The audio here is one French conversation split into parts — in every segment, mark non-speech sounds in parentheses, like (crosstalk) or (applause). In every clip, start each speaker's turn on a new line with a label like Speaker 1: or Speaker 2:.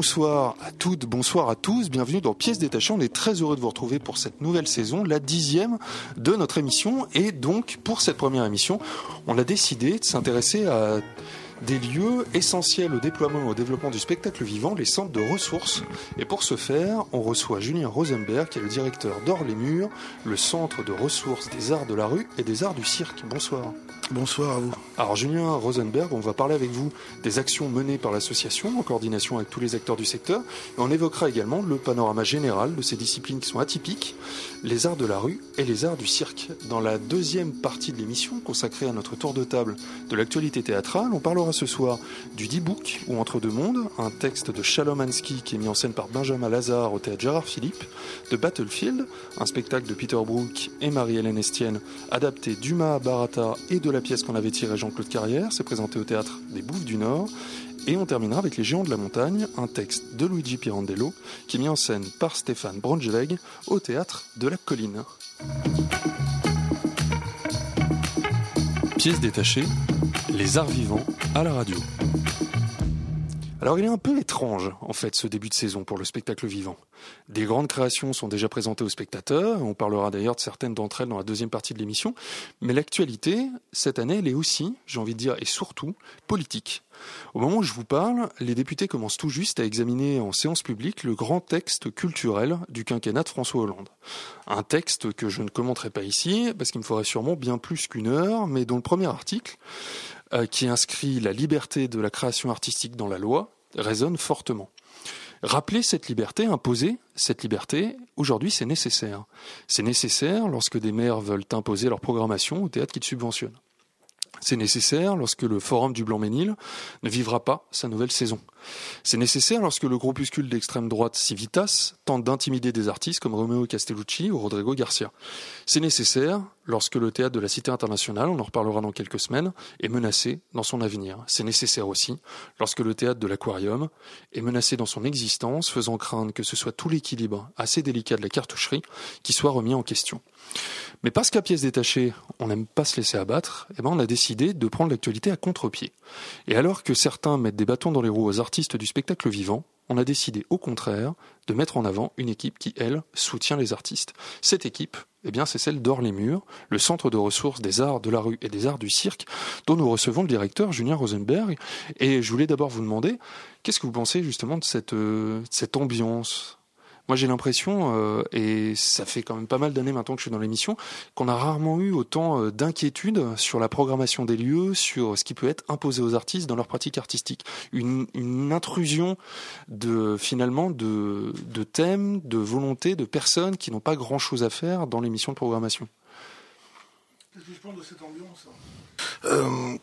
Speaker 1: Bonsoir à toutes, bonsoir à tous, bienvenue dans Pièces détachées. On est très heureux de vous retrouver pour cette nouvelle saison, la dixième de notre émission. Et donc, pour cette première émission, on a décidé de s'intéresser à des lieux essentiels au déploiement et au développement du spectacle vivant, les centres de ressources. Et pour ce faire, on reçoit Julien Rosenberg, qui est le directeur d'Or les Murs, le centre de ressources des arts de la rue et des arts du cirque. Bonsoir.
Speaker 2: Bonsoir à vous.
Speaker 1: Alors Julien Rosenberg, on va parler avec vous des actions menées par l'association en coordination avec tous les acteurs du secteur. On évoquera également le panorama général de ces disciplines qui sont atypiques, les arts de la rue et les arts du cirque. Dans la deuxième partie de l'émission consacrée à notre tour de table de l'actualité théâtrale, on parlera ce soir du D-Book ou Entre deux mondes, un texte de Shalom Ansky qui est mis en scène par Benjamin Lazare au théâtre Gérard Philippe, de Battlefield, un spectacle de Peter Brook et Marie-Hélène Estienne, adapté du Mahabharata et de la pièce qu'on avait tirée Jean-Claude Carrière, c'est présenté au théâtre des Bouffes du Nord. Et on terminera avec Les Géants de la Montagne, un texte de Luigi Pirandello qui est mis en scène par Stéphane Braunschweig au théâtre de la Colline. Pièces détachées, les arts vivants à la radio. Alors il est un peu étrange, en fait, ce début de saison pour le spectacle vivant. Des grandes créations sont déjà présentées aux spectateurs, on parlera d'ailleurs de certaines d'entre elles dans la deuxième partie de l'émission, mais l'actualité, cette année, elle est aussi, j'ai envie de dire, et surtout, politique. Au moment où je vous parle, les députés commencent tout juste à examiner en séance publique le grand texte culturel du quinquennat de François Hollande. Un texte que je ne commenterai pas ici, parce qu'il me faudrait sûrement bien plus qu'une heure, mais dont le premier article euh, qui inscrit la liberté de la création artistique dans la loi, résonne fortement. Rappeler cette liberté, imposer cette liberté, aujourd'hui c'est nécessaire. C'est nécessaire lorsque des maires veulent imposer leur programmation au théâtre qu'ils subventionnent. C'est nécessaire lorsque le Forum du Blanc-Ménil ne vivra pas sa nouvelle saison. C'est nécessaire lorsque le groupuscule d'extrême droite Civitas tente d'intimider des artistes comme Romeo Castellucci ou Rodrigo Garcia. C'est nécessaire lorsque le théâtre de la Cité internationale, on en reparlera dans quelques semaines, est menacé dans son avenir. C'est nécessaire aussi lorsque le théâtre de l'Aquarium est menacé dans son existence, faisant craindre que ce soit tout l'équilibre assez délicat de la cartoucherie qui soit remis en question. Mais parce qu'à pièce détachée, on n'aime pas se laisser abattre, eh ben on a décidé de prendre l'actualité à contre-pied. Et alors que certains mettent des bâtons dans les roues aux artistes du spectacle vivant, on a décidé au contraire de mettre en avant une équipe qui, elle, soutient les artistes. Cette équipe, eh bien, c'est celle d'Or les Murs, le centre de ressources des arts de la rue et des arts du cirque, dont nous recevons le directeur Julien Rosenberg. Et je voulais d'abord vous demander, qu'est-ce que vous pensez justement de cette, euh, cette ambiance? Moi, j'ai l'impression, euh, et ça fait quand même pas mal d'années maintenant que je suis dans l'émission, qu'on a rarement eu autant euh, d'inquiétudes sur la programmation des lieux, sur ce qui peut être imposé aux artistes dans leur pratique artistique. Une, une intrusion de finalement de, de thèmes, de volontés, de personnes qui n'ont pas grand-chose à faire dans l'émission de programmation.
Speaker 2: Qu'est-ce que je pense de cette ambiance euh,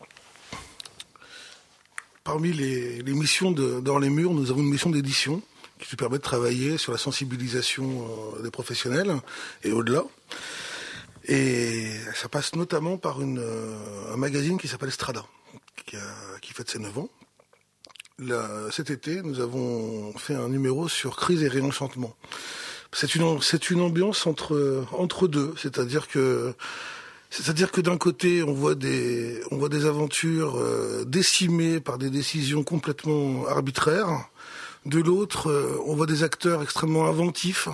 Speaker 2: Parmi les, les missions de, dans les murs, nous avons une mission d'édition qui nous permet de travailler sur la sensibilisation euh, des professionnels et au-delà. Et ça passe notamment par euh, un magazine qui s'appelle Strada, qui, a, qui fête ses 9 ans. Cet été, nous avons fait un numéro sur crise et réenchantement. C'est une, c'est une ambiance entre, entre deux, c'est-à-dire que c'est-à-dire que d'un côté, on voit des, on voit des aventures euh, décimées par des décisions complètement arbitraires, de l'autre, euh, on voit des acteurs extrêmement inventifs,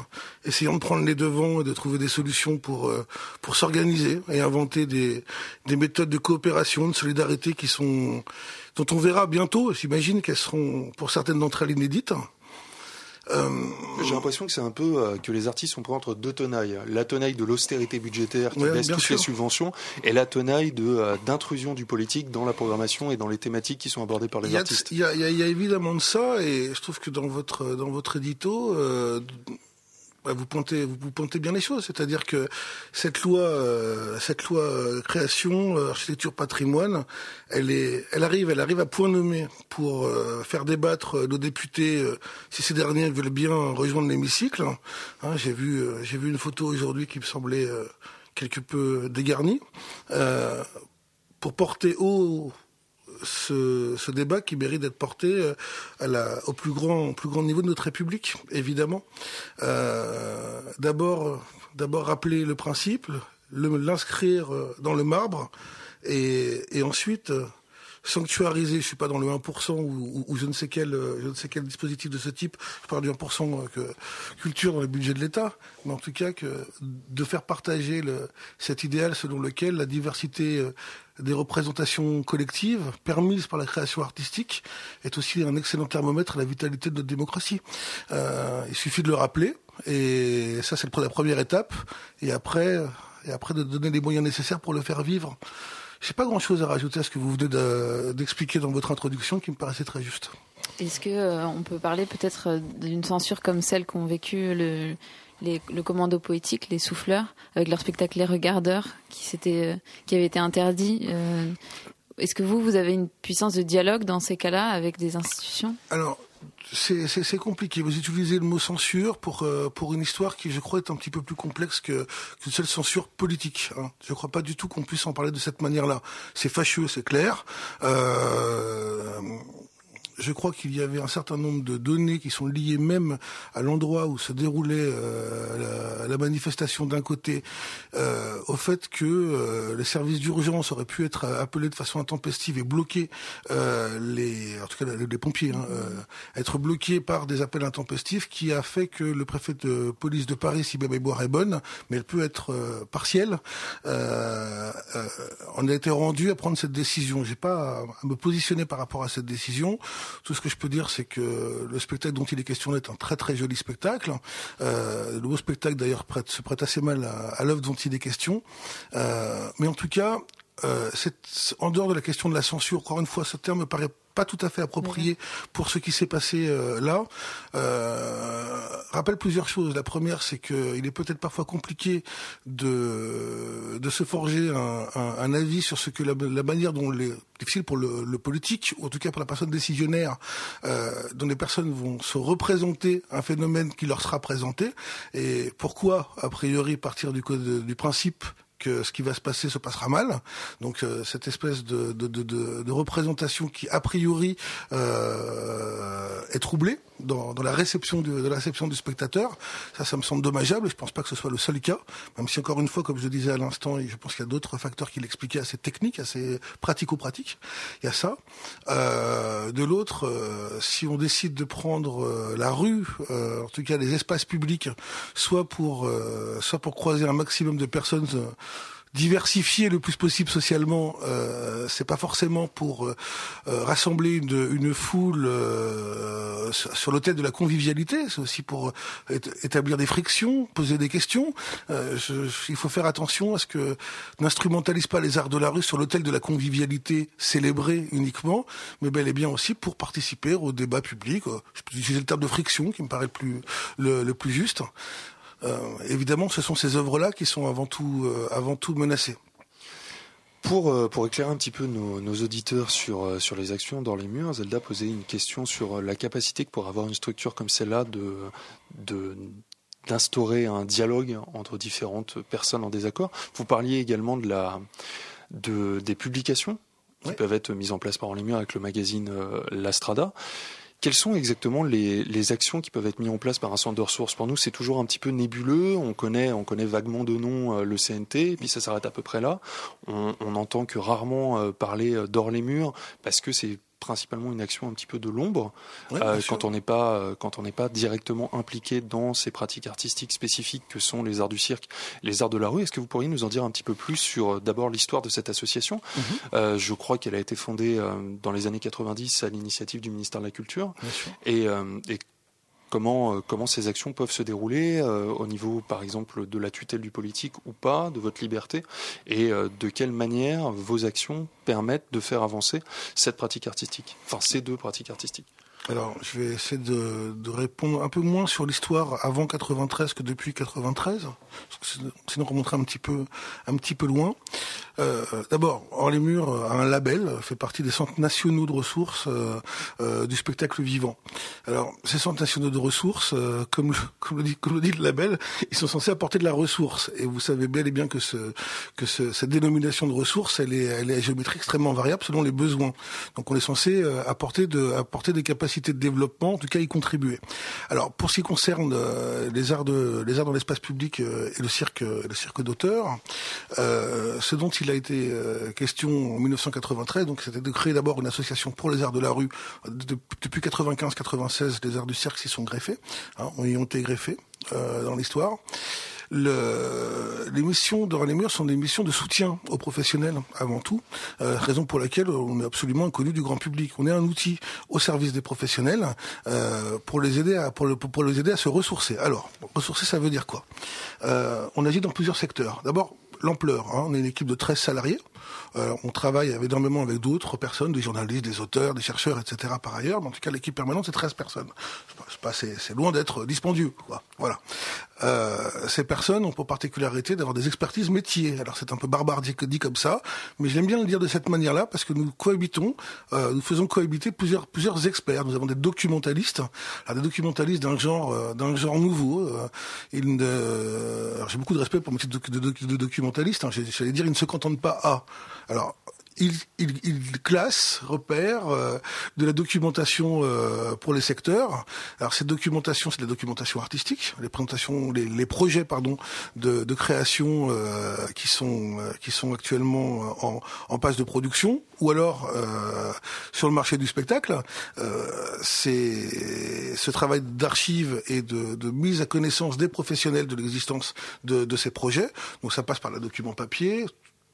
Speaker 2: essayant de prendre les devants et de trouver des solutions pour euh, pour s'organiser et inventer des, des méthodes de coopération, de solidarité qui sont dont on verra bientôt. J'imagine qu'elles seront pour certaines d'entre elles inédites.
Speaker 1: Euh, J'ai l'impression que c'est un peu euh, que les artistes sont pris entre deux tenailles. La tenaille de l'austérité budgétaire qui
Speaker 2: Ouais,
Speaker 1: baisse toutes
Speaker 2: sûr.
Speaker 1: les subventions et la tenaille de, euh, d'intrusion du politique dans la programmation et dans les thématiques qui sont abordées par les
Speaker 2: Il y, a,
Speaker 1: artistes.
Speaker 2: il, y a, il y a- il y a évidemment de ça, et je trouve que dans votre dans votre édito, euh, vous pointez vous, bien les choses, c'est-à-dire que cette loi euh, cette loi euh, création euh, architecture patrimoine, elle est elle arrive elle arrive à point nommé pour faire débattre nos députés si ces derniers veulent bien rejoindre l'hémicycle. Hein, j'ai vu j'ai vu une photo aujourd'hui qui me semblait quelque peu dégarnie pour porter haut ce, débat qui mérite d'être porté euh, au plus grand, plus grand niveau de notre République, évidemment. Euh, d'abord, d'abord rappeler le principe, l'inscrire euh, dans le marbre, et, ensuite sanctuariser, je suis pas dans le 1% ou, je ne sais quel ne dispositif de ce type, je parle du 1% que culture dans le budget de l'État, mais en tout cas de faire partager cet idéal selon lequel la diversité des représentations collectives permises par la création artistique est aussi un excellent thermomètre à la vitalité de notre démocratie. Euh, il suffit de le rappeler, et ça c'est la première étape, et après, et après de donner les moyens nécessaires pour le faire vivre. Je n'ai pas grand-chose à rajouter à ce que vous venez d'expliquer dans votre introduction, qui me paraissait très juste.
Speaker 3: Est-ce que euh, on peut parler peut-être d'une censure comme celle qu'ont vécu le, le commando poétique, les souffleurs, avec leur spectacle Les Regardeurs, qui, euh, qui avait été interdit. Euh, est-ce que vous, vous avez une puissance de dialogue dans ces cas-là avec des institutions?
Speaker 2: Alors, c'est compliqué. Vous utilisez le mot censure pour euh, pour une histoire qui, je crois, est un petit peu plus complexe que qu'une seule censure politique. Hein. Je ne crois pas du tout qu'on puisse en parler de cette manière-là. C'est fâcheux, c'est clair. Euh, je crois qu'il y avait un certain nombre de données qui sont liées même à l'endroit où se déroulait euh, la, manifestation d'un côté, euh, au fait que euh, les services d'urgence auraient pu être appelés de façon intempestive et bloqués, les, en tout cas les, pompiers, hein, être bloqués par des appels intempestifs, qui a fait que le préfet de police de Paris, si ma mémoire est bonne, mais elle peut être partielle, on a été rendu à prendre cette décision. J'ai pas à me positionner par rapport à cette décision. Tout ce que je peux dire, c'est que le spectacle dont il est question est un très très joli spectacle. Euh, le beau spectacle d'ailleurs se prête assez mal à, à l'œuvre dont il est question. Euh, mais en tout cas, euh, en dehors de la question de la censure, encore une fois, ce terme me paraît pas tout à fait approprié pour ce qui s'est passé euh, là. Euh, rappelle plusieurs choses. La première, c'est qu'il est peut-être parfois compliqué de de se forger un, un, un avis sur ce que la, la manière dont les difficile pour le, le, politique ou en tout cas pour la personne décisionnaire euh, dont les personnes vont se représenter un phénomène qui leur sera présenté et pourquoi a priori partir du, du principe que ce qui va se passer se passera mal. Donc euh, cette espèce de, de, de, représentation qui a priori euh, est troublée dans, dans, la réception du, de la réception du spectateur, ça, ça me semble dommageable. Je pense pas que ce soit le seul cas, même si encore une fois, comme je disais à l'instant, je pense qu'il y a d'autres facteurs qui l'expliquaient assez techniques, assez pratico-pratiques. Il y a ça. Euh, de l'autre, euh, si on décide de prendre euh, la rue, en tout cas les espaces publics, soit pour soit pour croiser un maximum de personnes diversifier le plus possible socialement, euh, c'est pas forcément pour euh, euh, rassembler une, foule euh, sur l'autel de la convivialité, c'est aussi pour établir des frictions, poser des questions. Il faut faire attention à ce que n'instrumentalise pas les arts de la rue sur l'autel de la convivialité célébrée uniquement, mais bel et bien aussi pour participer au débat public. Je peux utiliser le terme de friction qui me paraît plus le, le plus juste. Euh, évidemment, ce sont ces œuvres-là qui sont avant tout, euh, avant tout menacées.
Speaker 1: Pour, euh, pour éclairer un petit peu nos, nos auditeurs sur, sur les actions dans les murs, Zelda posait une question sur la capacité que pour avoir une structure comme celle-là de, de, d'instaurer un dialogue entre différentes personnes en désaccord. Vous parliez également de la, de, des publications qui peuvent être mises en place par les murs avec le magazine L'Astrada. Quelles sont exactement les, actions qui peuvent être mises en place par un centre de ressources? Pour nous, c'est toujours un petit peu nébuleux. On connaît, on connaît vaguement de nom euh, le CNT, puis ça s'arrête à peu près là. On, on entend que rarement euh, parler euh, d'or les murs parce que c'est principalement une action un petit peu de l'ombre euh, quand on n'est pas euh, quand on n'est pas directement impliqué dans ces pratiques artistiques spécifiques que sont les arts du cirque, les arts de la rue. Est-ce que vous pourriez nous en dire un petit peu plus sur euh, d'abord l'histoire de cette association? Mhm. euh, Je crois qu'elle a été fondée dans les années 90 à l'initiative du ministère de la Culture et, et comment, euh, comment ces actions peuvent se dérouler euh, au niveau, par exemple, de la tutelle du politique ou pas, de votre liberté, et euh, de quelle manière vos actions permettent de faire avancer cette pratique artistique, enfin ces deux pratiques artistiques.
Speaker 2: Alors, je vais essayer de, de, répondre un peu moins sur l'histoire avant 93 que depuis 93, parce que sinon on remonterait un petit peu, un petit peu loin. Euh, D'abord, Hors les Murs a un label, fait partie des centres nationaux de ressources euh, euh, du spectacle vivant. Alors, ces centres nationaux de ressources, euh, comme, le, (laughs) comme, le dit, comme le dit le label, ils sont censés apporter de la ressource. Et vous savez bel et bien que, ce, que ce, cette dénomination de ressources, elle est, elle est à géométrie extrêmement variable selon les besoins. Donc, on est censé euh, apporter, de, apporter des capacités de développement, en tout cas y contribuer. Alors, pour ce qui concerne euh, les arts de, les arts dans l'espace public et le cirque, le cirque d'auteur, ce dont il a été question en 1993, donc c'était de créer d'abord une association pour les arts de la rue. depuis 95-96, les arts du cirque s'y sont greffés, hein, ont été greffés euh, dans l'histoire. Le, les missions dans les murs sont des missions de soutien aux professionnels avant tout, euh, raison pour laquelle on est absolument inconnu du grand public. On est un outil au service des professionnels euh, pour les aider à pour les aider à se ressourcer. Alors, ressourcer, ça veut dire quoi? Euh, On agit dans plusieurs secteurs. D'abord, l'ampleur. Hein. On est une équipe de 13 salariés. Euh, on travaille énormément avec d'autres personnes, des journalistes, des auteurs, des chercheurs, etc. Par ailleurs, mais en tout cas, l'équipe permanente, c'est 13 personnes. C'est loin d'être dispendieux. Quoi. Voilà. Euh, ces personnes ont pour particularité d'avoir des expertises métiers. Alors c'est un peu barbare dit, comme ça, mais j'aime bien le dire de cette manière-là parce que nous cohabitons, euh, nous faisons cohabiter plusieurs plusieurs experts. Nous avons des documentalistes, alors des documentalistes d'un genre euh, d'un genre nouveau. Euh, j'ai beaucoup de respect pour mes titres de. Hein, J'allais dire, ils ne se contentent pas à. Alors il, classe, repère euh, de la documentation euh, pour les secteurs. Alors cette documentation, c'est la documentation artistique, les présentations, les, projets, pardon, de, création euh, qui sont qui sont actuellement en, en passe de production, ou alors sur le marché du spectacle. c'est ce travail d'archives et de, de, mise à connaissance des professionnels de l'existence de, de ces projets. Donc ça passe par la document papier,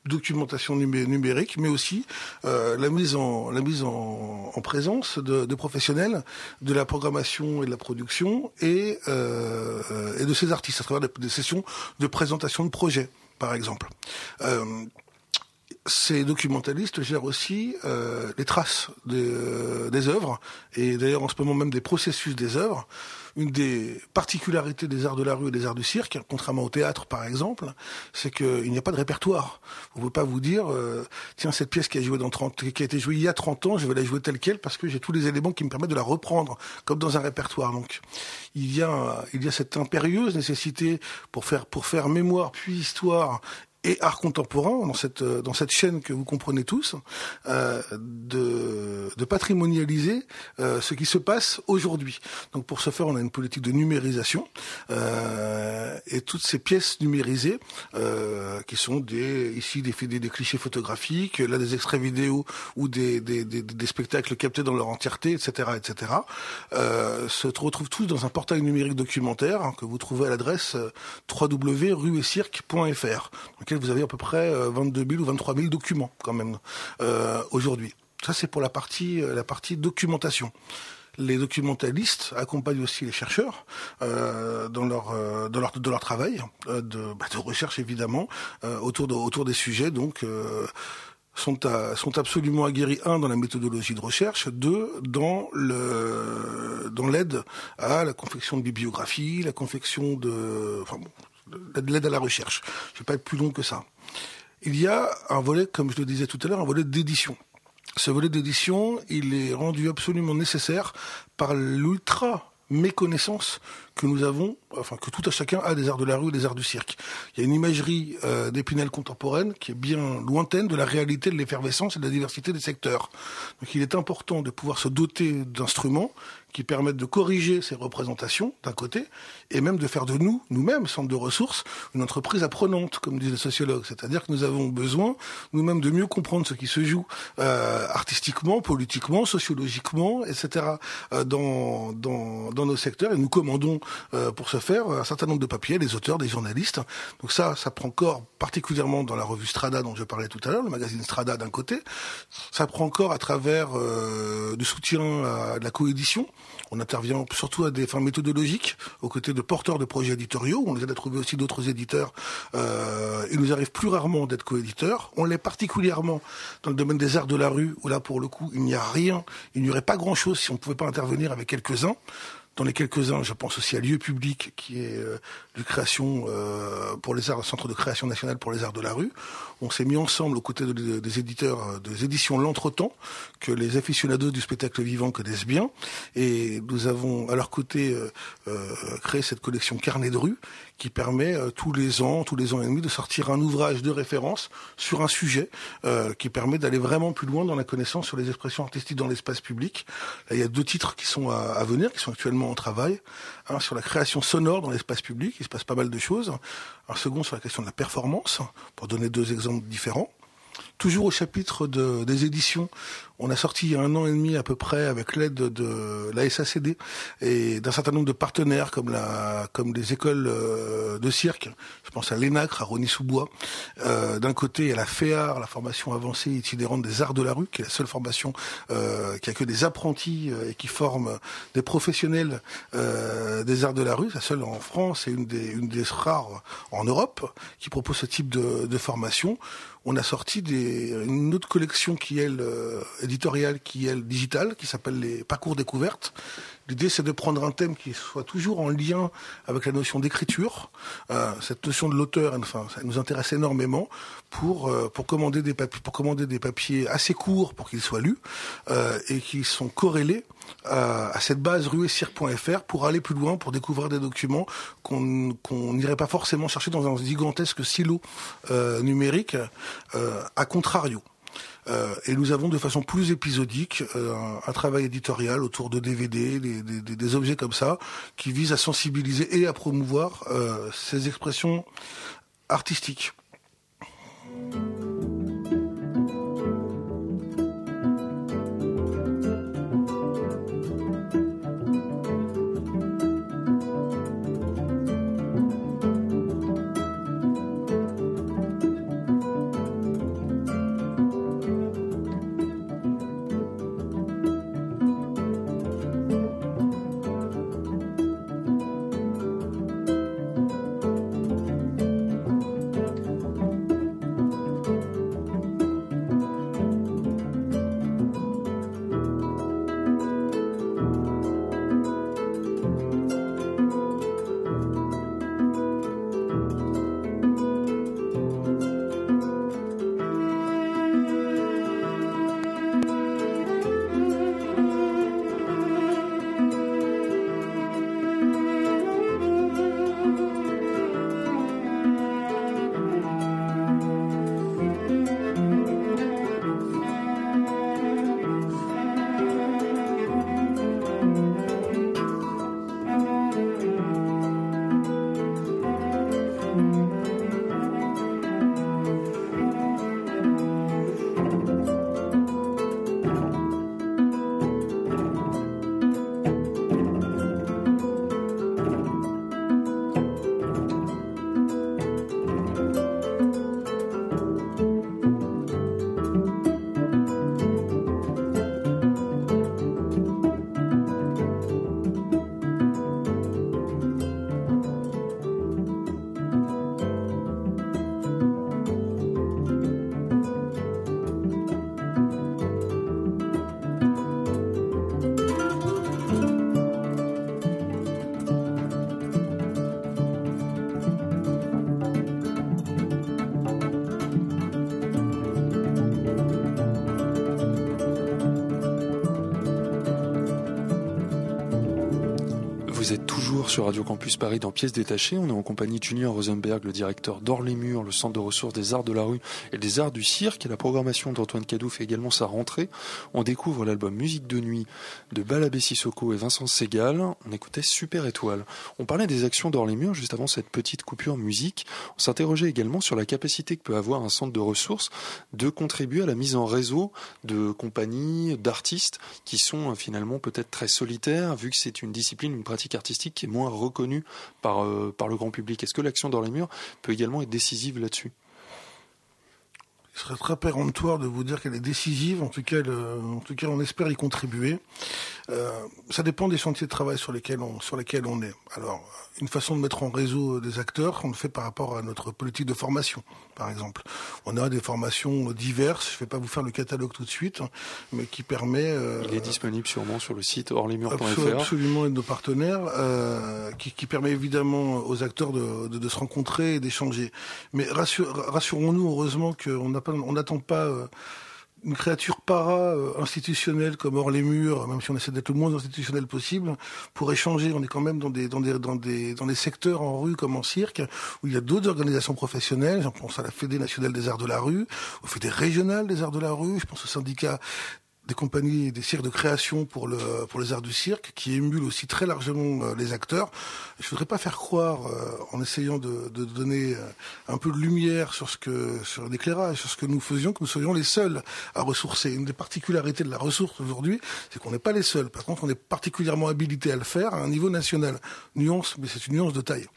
Speaker 2: documentation numérique, mais aussi euh, la mise en présence de, professionnels de la programmation et de la production et euh, de ces artistes à travers des, sessions de présentation de projets, par exemple. Euh, ces documentalistes gèrent aussi les traces des œuvres et d'ailleurs en ce moment même des processus des œuvres une des particularités des arts de la rue et des arts du cirque, contrairement au théâtre par exemple, c'est qu'il n'y a pas de répertoire. On ne peut pas vous dire, euh, tiens, cette pièce qui a, joué dans 30, qui a été jouée il y a 30 ans, je vais la jouer telle qu'elle parce que j'ai tous les éléments qui me permettent de la reprendre, comme dans un répertoire. Donc, il y a, il y a cette impérieuse nécessité pour faire, pour faire mémoire puis histoire et art contemporain dans cette dans cette chaîne que vous comprenez tous euh, de, de patrimonialiser euh, ce qui se passe aujourd'hui. Donc pour ce faire, on a une politique de numérisation euh, et toutes ces pièces numérisées euh, qui sont des ici des, des, des clichés photographiques, là des extraits vidéo ou des, des, des, des spectacles captés dans leur entièreté, etc., etc. Euh, se retrouvent tous dans un portail numérique documentaire hein, que vous trouvez à l'adresse www.ruecirque.fr vous avez à peu près 22 000 ou 23 000 documents quand même euh, aujourd'hui. Ça c'est pour la partie la partie documentation. Les documentalistes accompagnent aussi les chercheurs euh, dans leur euh, dans leur dans leur travail euh, de, bah, de recherche évidemment autour de, autour des sujets donc sont, sont absolument aguerris, un, dans la méthodologie de recherche, deux, dans dans l'aide à la confection de bibliographie, la confection de, enfin bon, de l'aide à la recherche. Je ne vais pas être plus long que ça. Il y a un volet, comme je le disais tout à l'heure, un volet d'édition. Ce volet d'édition, il est rendu absolument nécessaire par l'ultra méconnaissance que nous avons, enfin que tout à chacun a des arts de la rue des arts du cirque. Il y a une imagerie euh, d'épinal contemporaine qui est bien lointaine de la réalité de l'effervescence et de la diversité des secteurs. Donc il est important de pouvoir se doter d'instruments qui permettent de corriger ces représentations d'un côté, et même de faire de nous, nous-mêmes, centre de ressources, une entreprise apprenante, comme disent les sociologues. C'est-à-dire que nous avons besoin, nous-mêmes, de mieux comprendre ce qui se joue euh, artistiquement, politiquement, sociologiquement, etc. Euh, dans, dans, dans nos secteurs, et nous commandons pour se faire un certain nombre de papiers, des auteurs, des journalistes. Donc ça, ça prend corps particulièrement dans la revue Strada dont je parlais tout à l'heure, le magazine Strada d'un côté. Ça prend corps à travers du soutien à de la coédition. On intervient surtout à des fins méthodologiques, aux côtés de porteurs de projets éditoriaux. On les aide à trouver aussi d'autres éditeurs. Euh, il nous arrive plus rarement d'être coéditeurs. On l'est particulièrement dans le domaine des arts de la rue, où là, pour le coup, il n'y a rien, il n'y aurait pas grand-chose si on ne pouvait pas intervenir avec quelques-uns. Dans les quelques-uns, je pense aussi à Lieu Public, qui est euh, création euh, pour les arts, centre de création nationale pour les arts de la rue. On s'est mis ensemble aux côtés des éditeurs euh, des éditions L'Entretemps, que les aficionados du spectacle vivant connaissent bien, et nous avons à leur côté créé cette collection Carnet de rue, qui permet tous les ans, tous les ans et demi, de sortir un ouvrage de référence sur un sujet, qui permet d'aller vraiment plus loin dans la connaissance sur les expressions artistiques dans l'espace public. Là, il y a deux titres qui sont à venir, qui sont actuellement en travail. Un sur la création sonore dans l'espace public, il se passe pas mal de choses. Un second sur la question de la performance, pour donner deux exemples différents. Toujours au chapitre de, des éditions, on a sorti il y a un an et demi à peu près avec l'aide de la SACD et d'un certain nombre de partenaires comme la comme des écoles euh, de cirque. Je pense à l'ENACRE, à Rony-sous-Bois. Euh, d'un côté, il y a la FEAR, la formation avancée itinérante des arts de la rue, qui est la seule formation euh, qui a que des apprentis et qui forme des professionnels des arts de la rue. La seule en France et une des une des rares en Europe qui propose ce type de, de formation on a sorti des, une autre collection qui est euh, éditoriale, qui est digitale, qui s'appelle les parcours découvertes. L'idée, c'est de prendre un thème qui soit toujours en lien avec la notion d'écriture. Euh, cette notion de l'auteur, enfin, ça nous intéresse énormément pour euh, pour commander des papiers, pour commander des papiers assez courts pour qu'ils soient lus euh, et qui sont corrélés à, cette base ruecir.fr pour aller plus loin, pour découvrir des documents qu'on n'irait pas forcément chercher dans un gigantesque silo euh, numérique, euh, à contrario. Euh, et nous avons de façon plus épisodique euh, un, travail éditorial autour de DVD, des, objets comme ça, qui visent à sensibiliser et à promouvoir euh, ces expressions artistiques.
Speaker 1: Sur Radio Campus Paris dans Pièces détachées. On est en compagnie de Julien Rosenberg, le directeur d'Or les Murs, le centre de ressources des arts de la rue et des arts du cirque. La programmation d'Antoine Cadou fait également sa rentrée. On découvre l'album Musique de nuit de Balabé Sissoko et Vincent Segal. On écoutait Super Étoile. On parlait des actions d'Or les Murs juste avant cette petite coupure musique. On s'interrogeait également sur la capacité que peut avoir un centre de ressources de contribuer à la mise en réseau de compagnies, d'artistes qui sont euh, finalement peut-être très solitaires vu que c'est une discipline, une pratique artistique qui est moins par, par le grand public. Est-ce que l'action dans les murs peut également être décisive là-dessus?
Speaker 2: Il serait très péremptoire de vous dire qu'elle est décisive. En tout cas, en tout cas, on espère y contribuer. Euh, ça dépend des chantiers de travail sur lesquels on sur lesquels on est. Alors, une façon de mettre en réseau des acteurs, on le fait par rapport à notre politique de formation, par exemple. On a des formations diverses. Je ne vais pas vous faire le catalogue tout de suite, mais qui permet.
Speaker 1: Euh, Il est disponible sûrement sur le site orlemurs.fr.
Speaker 2: Absolument, et de nos partenaires, euh, qui, qui, permet évidemment aux acteurs de, de, de se rencontrer et d'échanger. Mais rassurons-nous, heureusement qu'on n'a pas on n'attend pas euh, une créature para-institutionnelle comme hors les murs, même si on essaie d'être le moins institutionnel possible, pour échanger. On est quand même dans des, secteurs en rue comme en cirque, où il y a d'autres organisations professionnelles. Je pense à la Fédé nationale des arts de la rue, au Fédé régional des arts de la rue, je pense au syndicat des compagnies des cirques de création pour le pour les arts du cirque, qui émulent aussi très largement euh, les acteurs. Je voudrais pas faire croire, euh, en essayant de, de, donner euh, un peu de lumière sur ce que sur l'éclairage, sur ce que nous faisions, que nous soyons les seuls à ressourcer. Une des particularités de la ressource aujourd'hui, c'est qu'on n'est pas les seuls. Par contre, on est particulièrement habilité à le faire à un niveau national. Nuance, mais c'est une nuance de taille.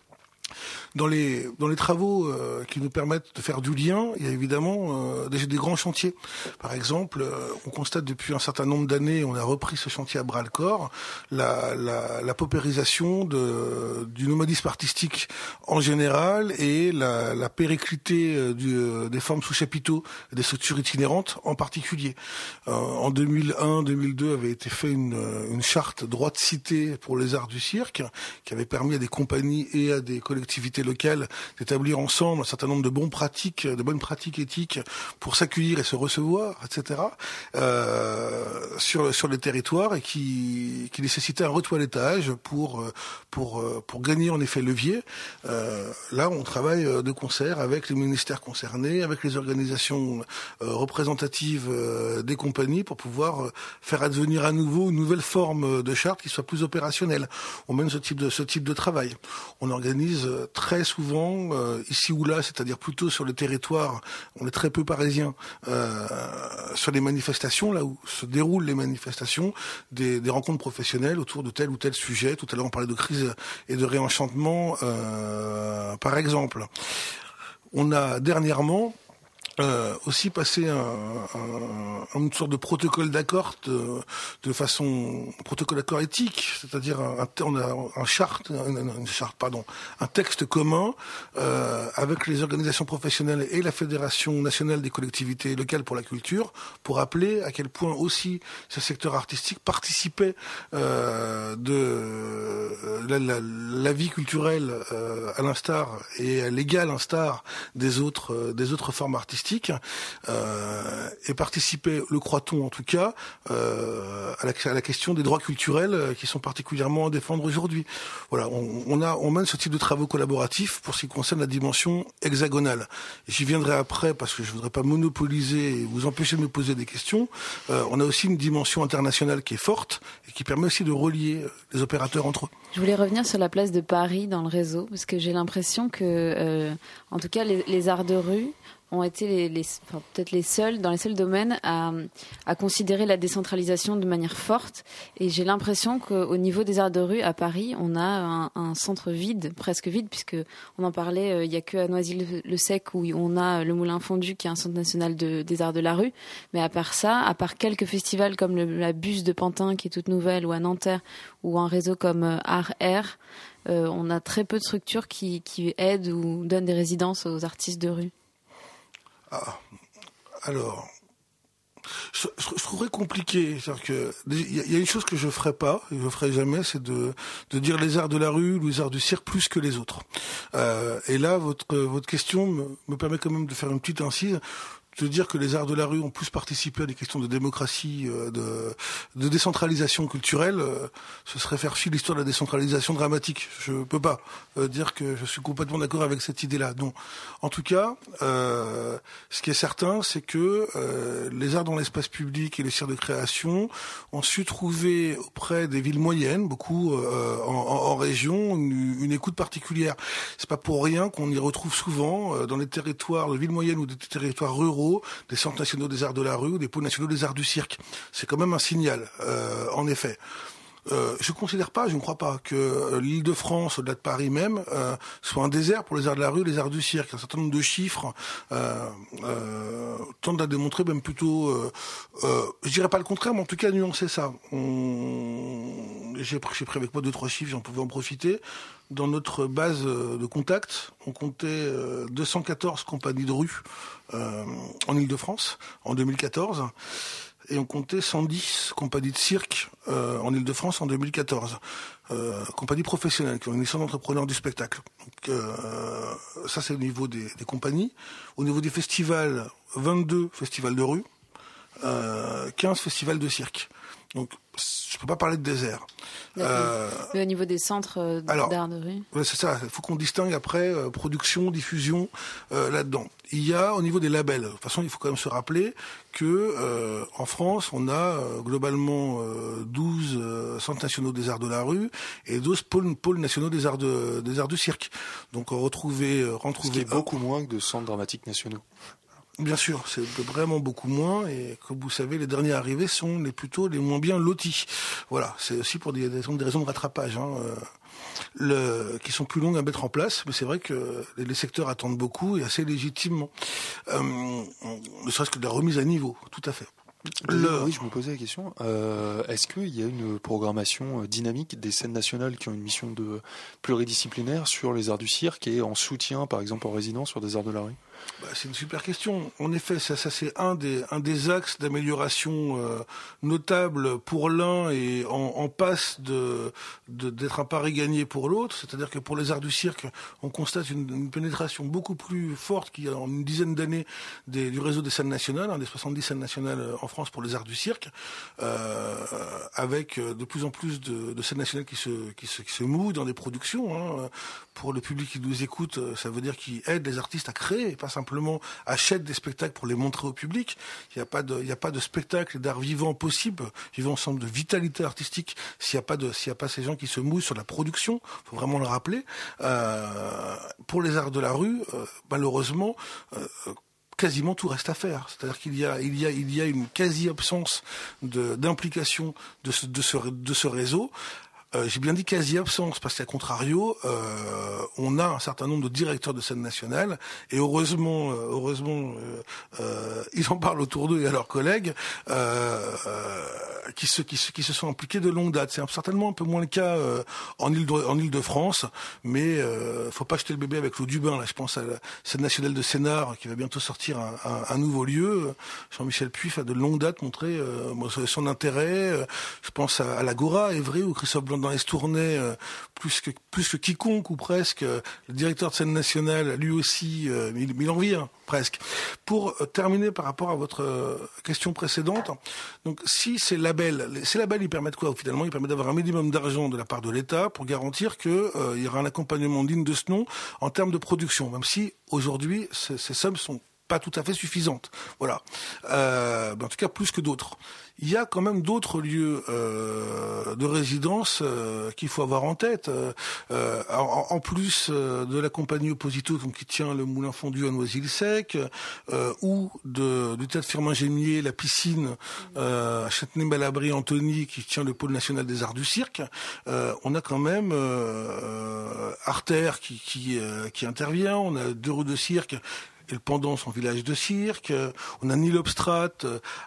Speaker 2: Dans les, dans les travaux euh, qui nous permettent de faire du lien, il y a évidemment euh, des, des, grands chantiers. Par exemple, euh, on constate depuis un certain nombre d'années, on a repris ce chantier à bras le corps, la, la, la paupérisation de, du nomadisme artistique en général et la, la périclité du, des formes sous chapiteaux des structures itinérantes en particulier. en 2001-2002 avait été fait une, une charte droit de cité pour les arts du cirque qui avait permis à des compagnies et à des collectivités locales d'établir ensemble un certain nombre de bonnes pratiques, de bonnes pratiques éthiques pour s'accueillir et se recevoir, etc. Euh, sur sur les territoires et qui qui nécessitait un retoilettage pour pour pour gagner en effet levier. Euh, là, on travaille de concert avec les ministères concernés, avec les organisations euh, représentatives euh, des compagnies pour pouvoir faire advenir à nouveau une nouvelle forme de charte qui soit plus opérationnelle. On mène ce type de ce type de travail. On organise euh, très souvent, euh, ici ou là, c'est-à-dire plutôt sur le territoire, on est très peu parisien, euh, sur les manifestations, là où se déroulent les manifestations, des, rencontres professionnelles autour de tel ou tel sujet. Tout à l'heure, on parlait de crise et de réenchantement, euh, par exemple. On a dernièrement aussi passer un, un, une sorte de protocole d'accord de, de, façon protocole d'accord éthique, c'est-à-dire un, on a un charte, une charte, pardon, un texte commun euh, avec les organisations professionnelles et la Fédération nationale des collectivités locales pour la culture pour rappeler à quel point aussi ce secteur artistique participait euh, de euh, la, la, la, vie culturelle euh, à l'instar et à l'égal instar des autres euh, des autres formes artistiques euh, et participer, le croit-on en tout cas, euh, à, la, question des droits culturels euh, qui sont particulièrement à défendre aujourd'hui. Voilà, on, a, mène ce type de travaux collaboratifs pour ce qui concerne la dimension hexagonale. J'y viendrai après parce que je voudrais pas monopoliser et vous empêcher de me poser des questions. Euh, on a aussi une dimension internationale qui est forte et qui permet aussi de relier les opérateurs entre eux.
Speaker 3: Je voulais revenir sur la place de Paris dans le réseau parce que j'ai l'impression que, en tout cas, les arts de rue ont été peut-être les seuls, dans les seuls domaines à, considérer la décentralisation de manière forte. Et j'ai l'impression qu'au niveau des arts de rue à Paris, on a un, centre vide, presque vide, puisque on en parlait, euh, il n'y a que à Noisy-le-Sec où on a le Moulin Fondu, qui est un centre national de, des arts de la rue. Mais à part ça, à part quelques festivals comme la Buse de Pantin, qui est toute nouvelle, ou à Nanterre, ou un réseau comme euh, Art Air, euh, on a très peu de structures qui aident ou donnent des résidences aux artistes de rue.
Speaker 2: Ah, alors, je, trouverais compliqué. C'est-à-dire que il y, a une chose que je ferai pas, et je ferai jamais, c'est de, dire les arts de la rue, les arts du cirque plus que les autres. Euh, et là, votre votre question me, me, permet quand même de faire une petite incise de dire que les arts de la rue ont plus participé à des questions de démocratie, euh, de, décentralisation culturelle, euh, ce serait faire fi l'histoire de la décentralisation dramatique. Je peux pas euh, dire que je suis complètement d'accord avec cette idée-là. Non. En tout cas, ce qui est certain, c'est que les arts dans l'espace public et les cirques de création ont su trouver auprès des villes moyennes, beaucoup en, région, une, une, écoute particulière. C'est pas pour rien qu'on y retrouve souvent dans les territoires de villes moyennes ou des territoires ruraux des centres nationaux des arts de la rue ou des pôles nationaux des arts du cirque. C'est quand même un signal, euh, en effet. euh, je considère pas, je ne crois pas que euh, l'Île-de-France, au-delà de Paris même, soit un désert pour les arts de la rue, les arts du cirque. Un certain nombre de chiffres tendent à démontrer même plutôt, je dirais pas le contraire, mais en tout cas nuancer ça. J'ai pris, avec moi deux trois chiffres, j'en pouvais en profiter. Dans notre base de contact, on comptait euh, 214 compagnies de rue euh, en Île-de-France en 2014 et on comptait 110 compagnies de cirque euh, en Ile-de-France en 2014. Euh, compagnies professionnelles qui ont une licence d'entrepreneur du spectacle. Ça, c'est au niveau des, des, compagnies. Au niveau des festivals, 22 festivals de rue, euh, 15 festivals de cirque. Donc, je peux pas parler de désert.
Speaker 3: Euh, Mais au niveau des centres d'art de rue
Speaker 2: ouais, C'est ça, il faut qu'on distingue après euh, production, diffusion euh, là-dedans. Il y a au niveau des labels, de toute façon il faut quand même se rappeler que euh, en France on a globalement 12 centres nationaux des arts de la rue et 12 pôles, pôles nationaux des arts, de, des arts du cirque. Donc retrouver... retrouver
Speaker 1: Ce qui est beaucoup moins que de centres dramatiques nationaux.
Speaker 2: Bien sûr, c'est vraiment beaucoup moins et comme vous savez, les derniers arrivés sont les plutôt les moins bien lotis. Voilà, c'est aussi pour des, des, raisons de rattrapage. Hein, euh, le, qui sont plus longues à mettre en place, mais c'est vrai que les, les, secteurs attendent beaucoup et assez légitimement. Euh, ne serait-ce que de la remise à niveau, tout à fait.
Speaker 1: Le... Oui, je me posais la question. Euh, Est-ce qu'il y a une programmation dynamique des scènes nationales qui ont une mission de pluridisciplinaire sur les arts du cirque et en soutien, par exemple, en résidence sur des arts de la rue?
Speaker 2: Bah, c'est une super question. En effet, ça, c'est un des, axes d'amélioration euh, notable pour l'un et en, passe d'être un pari gagné pour l'autre. C'est-à-dire que pour les arts du cirque, on constate une, pénétration beaucoup plus forte qu'il y a en une dizaine d'années du réseau des scènes nationales, hein, des 70 scènes nationales en France pour les arts du cirque, euh, avec de plus en plus de, scènes nationales qui se mouent dans des productions. Hein. Pour le public qui nous écoute, ça veut dire qu'ils aident les artistes à créer et pas simplement achètent des spectacles pour les montrer au public. Il n'y a pas de, il a pas de spectacle d'art vivant possible, vivant ensemble de vitalité artistique, s'il n'y a pas a pas ces gens qui se mouillent sur la production. Faut vraiment le rappeler. Euh, pour les arts de la rue, euh, malheureusement. Euh, quasiment tout reste à faire. C'est-à-dire qu'il y a, il y a, il y a une quasi-absence d'implication de, de, ce, de, ce, de ce réseau. Euh, j'ai bien dit quasi absence parce qu'à contrario, euh, on a un certain nombre de directeurs de scène nationale et heureusement, euh, heureusement, ils en parlent autour d'eux et à leurs collègues qui se, qui, se, qui se sont impliqués de longue date. C'est certainement un peu moins le cas en île de, en île de France, mais faut pas jeter le bébé avec l'eau du bain. Là, je pense à la scène nationale de Sénart qui va bientôt sortir un, un, un nouveau lieu. Jean-Michel Puy a de longue date montré son intérêt. Je pense à, à l'Agora, Évry, où Christophe Blanc dans les tournées euh, plus que plus que quiconque ou presque le directeur de scène nationale lui aussi euh, il, en presque. Pour euh, terminer par rapport à votre euh, question précédente donc si ces labels ces labels ils permettent quoi finalement? Ils permettent d'avoir un minimum d'argent de la part de l'État pour garantir que euh, il y aura un accompagnement digne de ce nom en termes de production même si aujourd'hui ces sommes sont pas tout à fait suffisante. Voilà. Euh, en tout cas, plus que d'autres. Il y a quand même d'autres lieux euh, de résidence euh, qu'il faut avoir en tête. En, plus de la compagnie Opposito qui tient le moulin fondu à Noisy-le-Sec, ou de, du théâtre Firmin-Gémier, la piscine à Châtenay-Malabry-Antony qui tient le pôle national des arts du cirque, on a quand même Artère qui, qui, qui intervient, on a deux rues de cirque et le pendant son village de cirque. On a Nilobstrat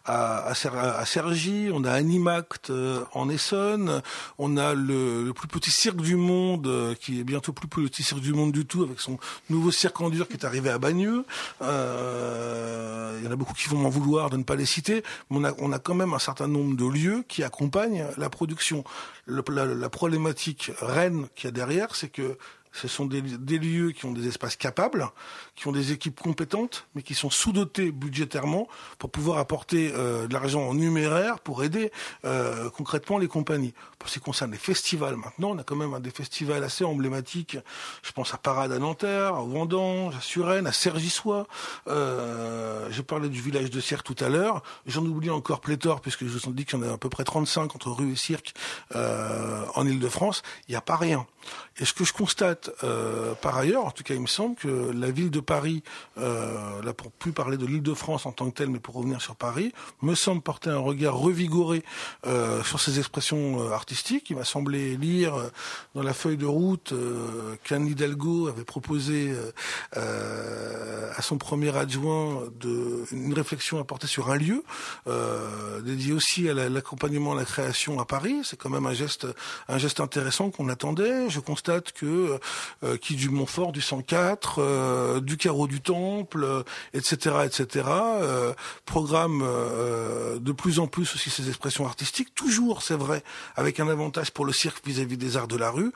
Speaker 2: à, à, à Cergy, on a Animact en Essonne, on a le, plus petit cirque du monde, qui est bientôt plus petit cirque du monde du tout, avec son nouveau cirque en dur qui est arrivé à Bagneux. Euh, il y en a beaucoup qui vont m'en vouloir de ne pas les citer, mais on a, on a quand même un certain nombre de lieux qui accompagnent la production. La, problématique reine qu'il y a derrière, c'est que ce sont des, lieux qui ont des espaces capables, qui ont des équipes compétentes, mais qui sont sous-dotés budgétairement pour pouvoir apporter euh, de l'argent en numéraire pour aider euh, concrètement les compagnies. Pour ce qui concerne les festivals maintenant, on a quand même des festivals assez emblématiques. Je pense à Parade à Nanterre, à Vendange, à Suresnes, à Cergissois. Euh, J'ai parlé du village de Cirque tout à l'heure. J'en oublie encore pléthore, puisque je vous ai dit qu'il y en a à peu près 35 entre rue et cirque euh, en Ile-de-France. Il n'y a pas rien. Et ce que je constate euh, par ailleurs, en tout cas il me semble, que la ville de Paris, euh, là pour plus parler de l'île de France en tant que telle, mais pour revenir sur Paris, me semble porter un regard revigoré euh, sur ces expressions euh, artistiques. Il m'a semblé lire dans la feuille de route qu'Anne Hidalgo avait proposé à son premier adjoint de, une réflexion à porter sur un lieu, dédié aussi à l'accompagnement à la création à Paris. C'est quand même un geste, un geste intéressant qu'on attendait. Je constate que qui du Montfort, du 104, euh, du carreau du Temple, etc., etc., euh, programme euh, de plus en plus aussi ces expressions artistiques, toujours, c'est vrai, avec un avantage pour le cirque vis-à-vis des arts de la rue,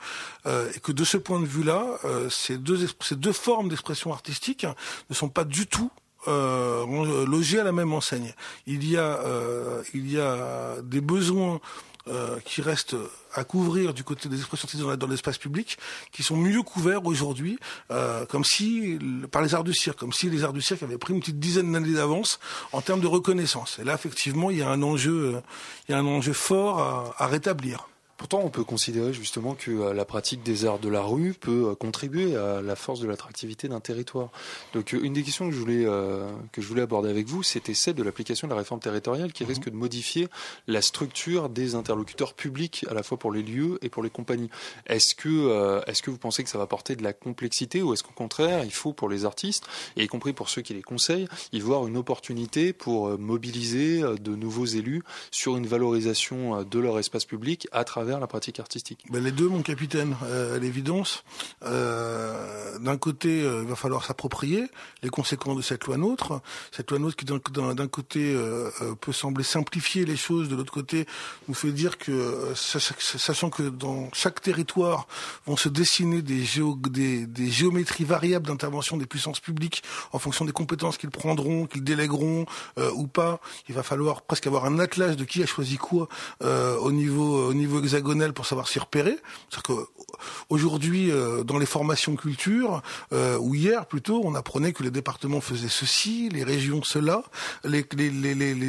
Speaker 2: et que de ce point de vue-là, ces deux, ces deux formes d'expression artistique ne sont pas du tout euh, logées à la même enseigne. Il y a, euh, il y a des besoins euh, qui restent à couvrir du côté des expressions artistiques dans l'espace public, qui sont mieux couverts aujourd'hui, euh, comme si par les arts du cirque, comme si les arts du cirque avaient pris une petite dizaine d'années d'avance en termes de reconnaissance. Et là, effectivement, il y a un enjeu, il y a un enjeu fort à rétablir.
Speaker 1: Pourtant, on peut considérer justement que euh, la pratique des arts de la rue peut euh, contribuer à la force de l'attractivité d'un territoire. Donc, euh, une des questions que je voulais que je voulais aborder avec vous, c'était celle de l'application de la réforme territoriale, qui mhm. risque de modifier la structure des interlocuteurs publics, à la fois pour les lieux et pour les compagnies. Est-ce que est-ce que vous pensez que ça va porter de la complexité, ou est-ce qu'au contraire, il faut pour les artistes, et y compris pour ceux qui les conseillent, y voir une opportunité pour mobiliser de nouveaux élus sur une valorisation de leur espace public à travers la pratique artistique
Speaker 2: ben Les deux, mon capitaine, euh, à l'évidence. Euh, d'un côté, euh, il va falloir s'approprier les conséquences de cette loi nôtre. Cette loi nôtre qui, d'un côté, euh, peut sembler simplifier les choses, de l'autre côté, nous fait dire que, sachant que dans chaque territoire vont se dessiner des, des, géométries variables d'intervention des puissances publiques en fonction des compétences qu'ils prendront, qu'ils délègueront ou pas, il va falloir presque avoir un atlas de qui a choisi quoi au niveau au niveau pour savoir s'y repérer. C'est-à-dire que aujourd'hui, euh, dans les formations culture, euh, ou hier plutôt, on apprenait que les départements faisaient ceci, les régions cela, les,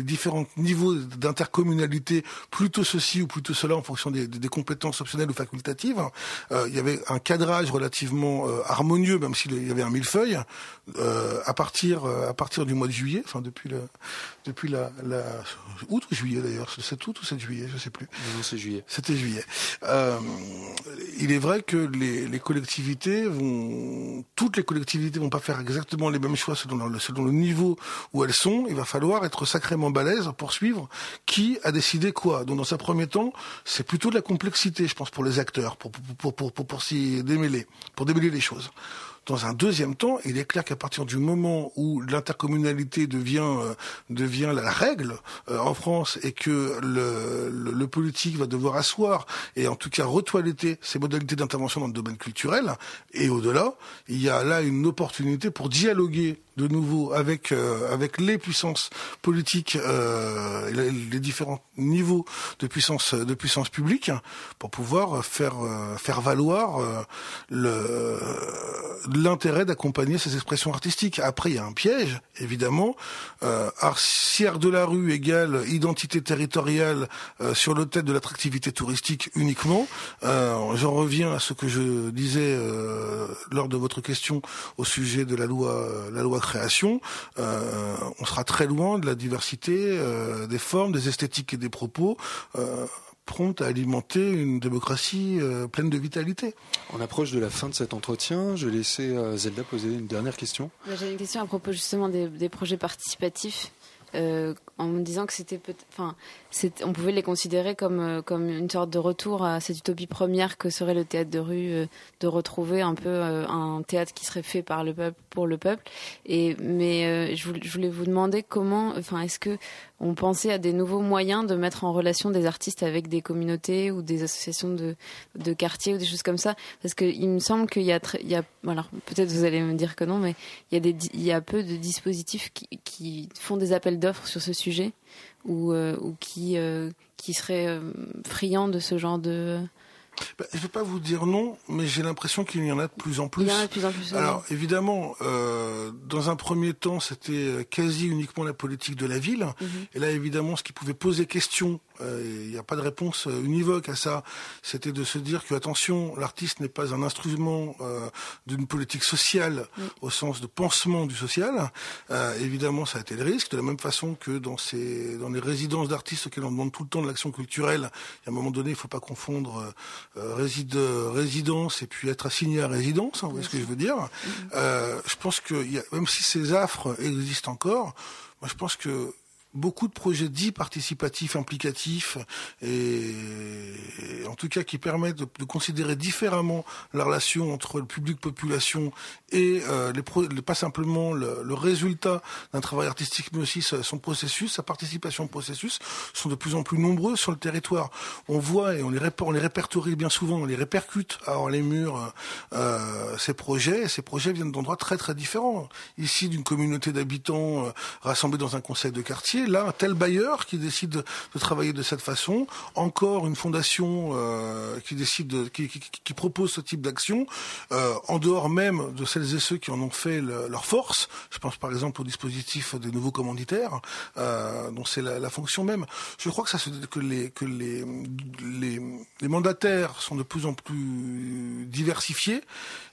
Speaker 2: différents niveaux d'intercommunalité plutôt ceci ou plutôt cela en fonction des, compétences optionnelles ou facultatives. Euh, il y avait un cadrage relativement euh, harmonieux, même s'il y avait un millefeuille, euh, à partir à partir du mois de juillet, enfin depuis le depuis la, la août ou juillet d'ailleurs, c'est août ou c'est juillet, je sais plus.
Speaker 1: Non, c'est juillet.
Speaker 2: C'était juillet. Euh, il est vrai que les, les, collectivités vont, toutes les collectivités vont pas faire exactement les mêmes choix selon le, selon le niveau où elles sont. Il va falloir être sacrément balèze pour suivre qui a décidé quoi. Donc dans un premier temps, c'est plutôt de la complexité, je pense, pour les acteurs, pour pour pour pour, pour, pour s'y démêler, pour démêler les choses. Dans un deuxième temps, il est clair qu'à partir du moment où l'intercommunalité devient euh, devient la règle euh, en France et que le, le, le, politique va devoir asseoir et en tout cas retoiletter ses modalités d'intervention dans le domaine culturel et au-delà, il y a là une opportunité pour dialoguer de nouveau avec euh, avec les puissances politiques, euh, les, différents niveaux de puissance de puissance publique, pour pouvoir faire euh, faire valoir euh, le l'intérêt d'accompagner ces expressions artistiques. Après, il y a un piège, évidemment. Euh, artière de la rue égale identité territoriale sur le tête de l'attractivité touristique uniquement. J'en reviens à ce que je disais lors de votre question au sujet de la loi la loi création, euh, on sera très loin de la diversité euh, des formes, des esthétiques et des propos. Euh, prompte à alimenter une démocratie euh, pleine de vitalité.
Speaker 1: On approche de la fin de cet entretien. Je vais laisser euh, Zelda poser une dernière question.
Speaker 3: J'ai une question à propos justement des, des projets participatifs. Euh, en me disant que c'était enfin on pouvait les considérer comme euh, comme une sorte de retour à cette utopie première que serait le théâtre de rue euh, de retrouver un peu euh, un théâtre qui serait fait par le peuple pour le peuple. Et mais je voulais vous demander comment enfin est-ce que on pensait à des nouveaux moyens de mettre en relation des artistes avec des communautés ou des associations de de quartiers ou des choses comme ça? Parce que il me semble qu'il y a il y a alors peut-être vous allez me dire que non mais il y a des il y a peu de dispositifs qui, qui font des appels d'offres sur ce sujet ou, euh, ou qui, euh, qui serait euh, friand de ce genre de...
Speaker 2: Ben, je ne vais pas vous dire non, mais j'ai l'impression qu'il y en a de plus en plus.
Speaker 3: Il y en a de plus en plus.
Speaker 2: Alors évidemment, euh, dans un premier temps, c'était quasi uniquement la politique de la ville. Mm -hmm. Et là, évidemment, ce qui pouvait poser question Il n'y a pas de réponse univoque à ça. C'était de se dire que attention, l'artiste n'est pas un instrument d'une politique sociale au sens de pansement du social. évidemment, ça a été le risque. De la même façon que dans ces dans les résidences d'artistes auxquelles on demande tout le temps de l'action culturelle, à un moment donné, il ne faut pas confondre réside, résidence et puis être assigné à résidence. Hein, vous voyez ce que je veux dire Je pense que y a, même si ces affres existent encore, moi je pense que beaucoup de projets dits participatifs, implicatifs, et, en tout cas qui permettent de, considérer différemment la relation entre le public-population et euh, les pas simplement le, résultat d'un travail artistique, mais aussi son processus, sa participation au processus, sont de plus en plus nombreux sur le territoire. On voit et on les, on les répertorie bien souvent, on les répercute à les murs euh, ces projets, et ces projets viennent d'endroits très très différents. Ici, d'une communauté d'habitants euh, rassemblés dans un conseil de quartier, là, un tel bailleur qui décide de, travailler de cette façon, encore une fondation euh, qui décide, de, qui, propose ce type d'action, euh, en dehors même de celles et ceux qui en ont fait leur force. Je pense par exemple au dispositif des nouveaux commanditaires, euh, dont c'est la, fonction même. Je crois que ça, que les que les, les, mandataires sont de plus en plus diversifiés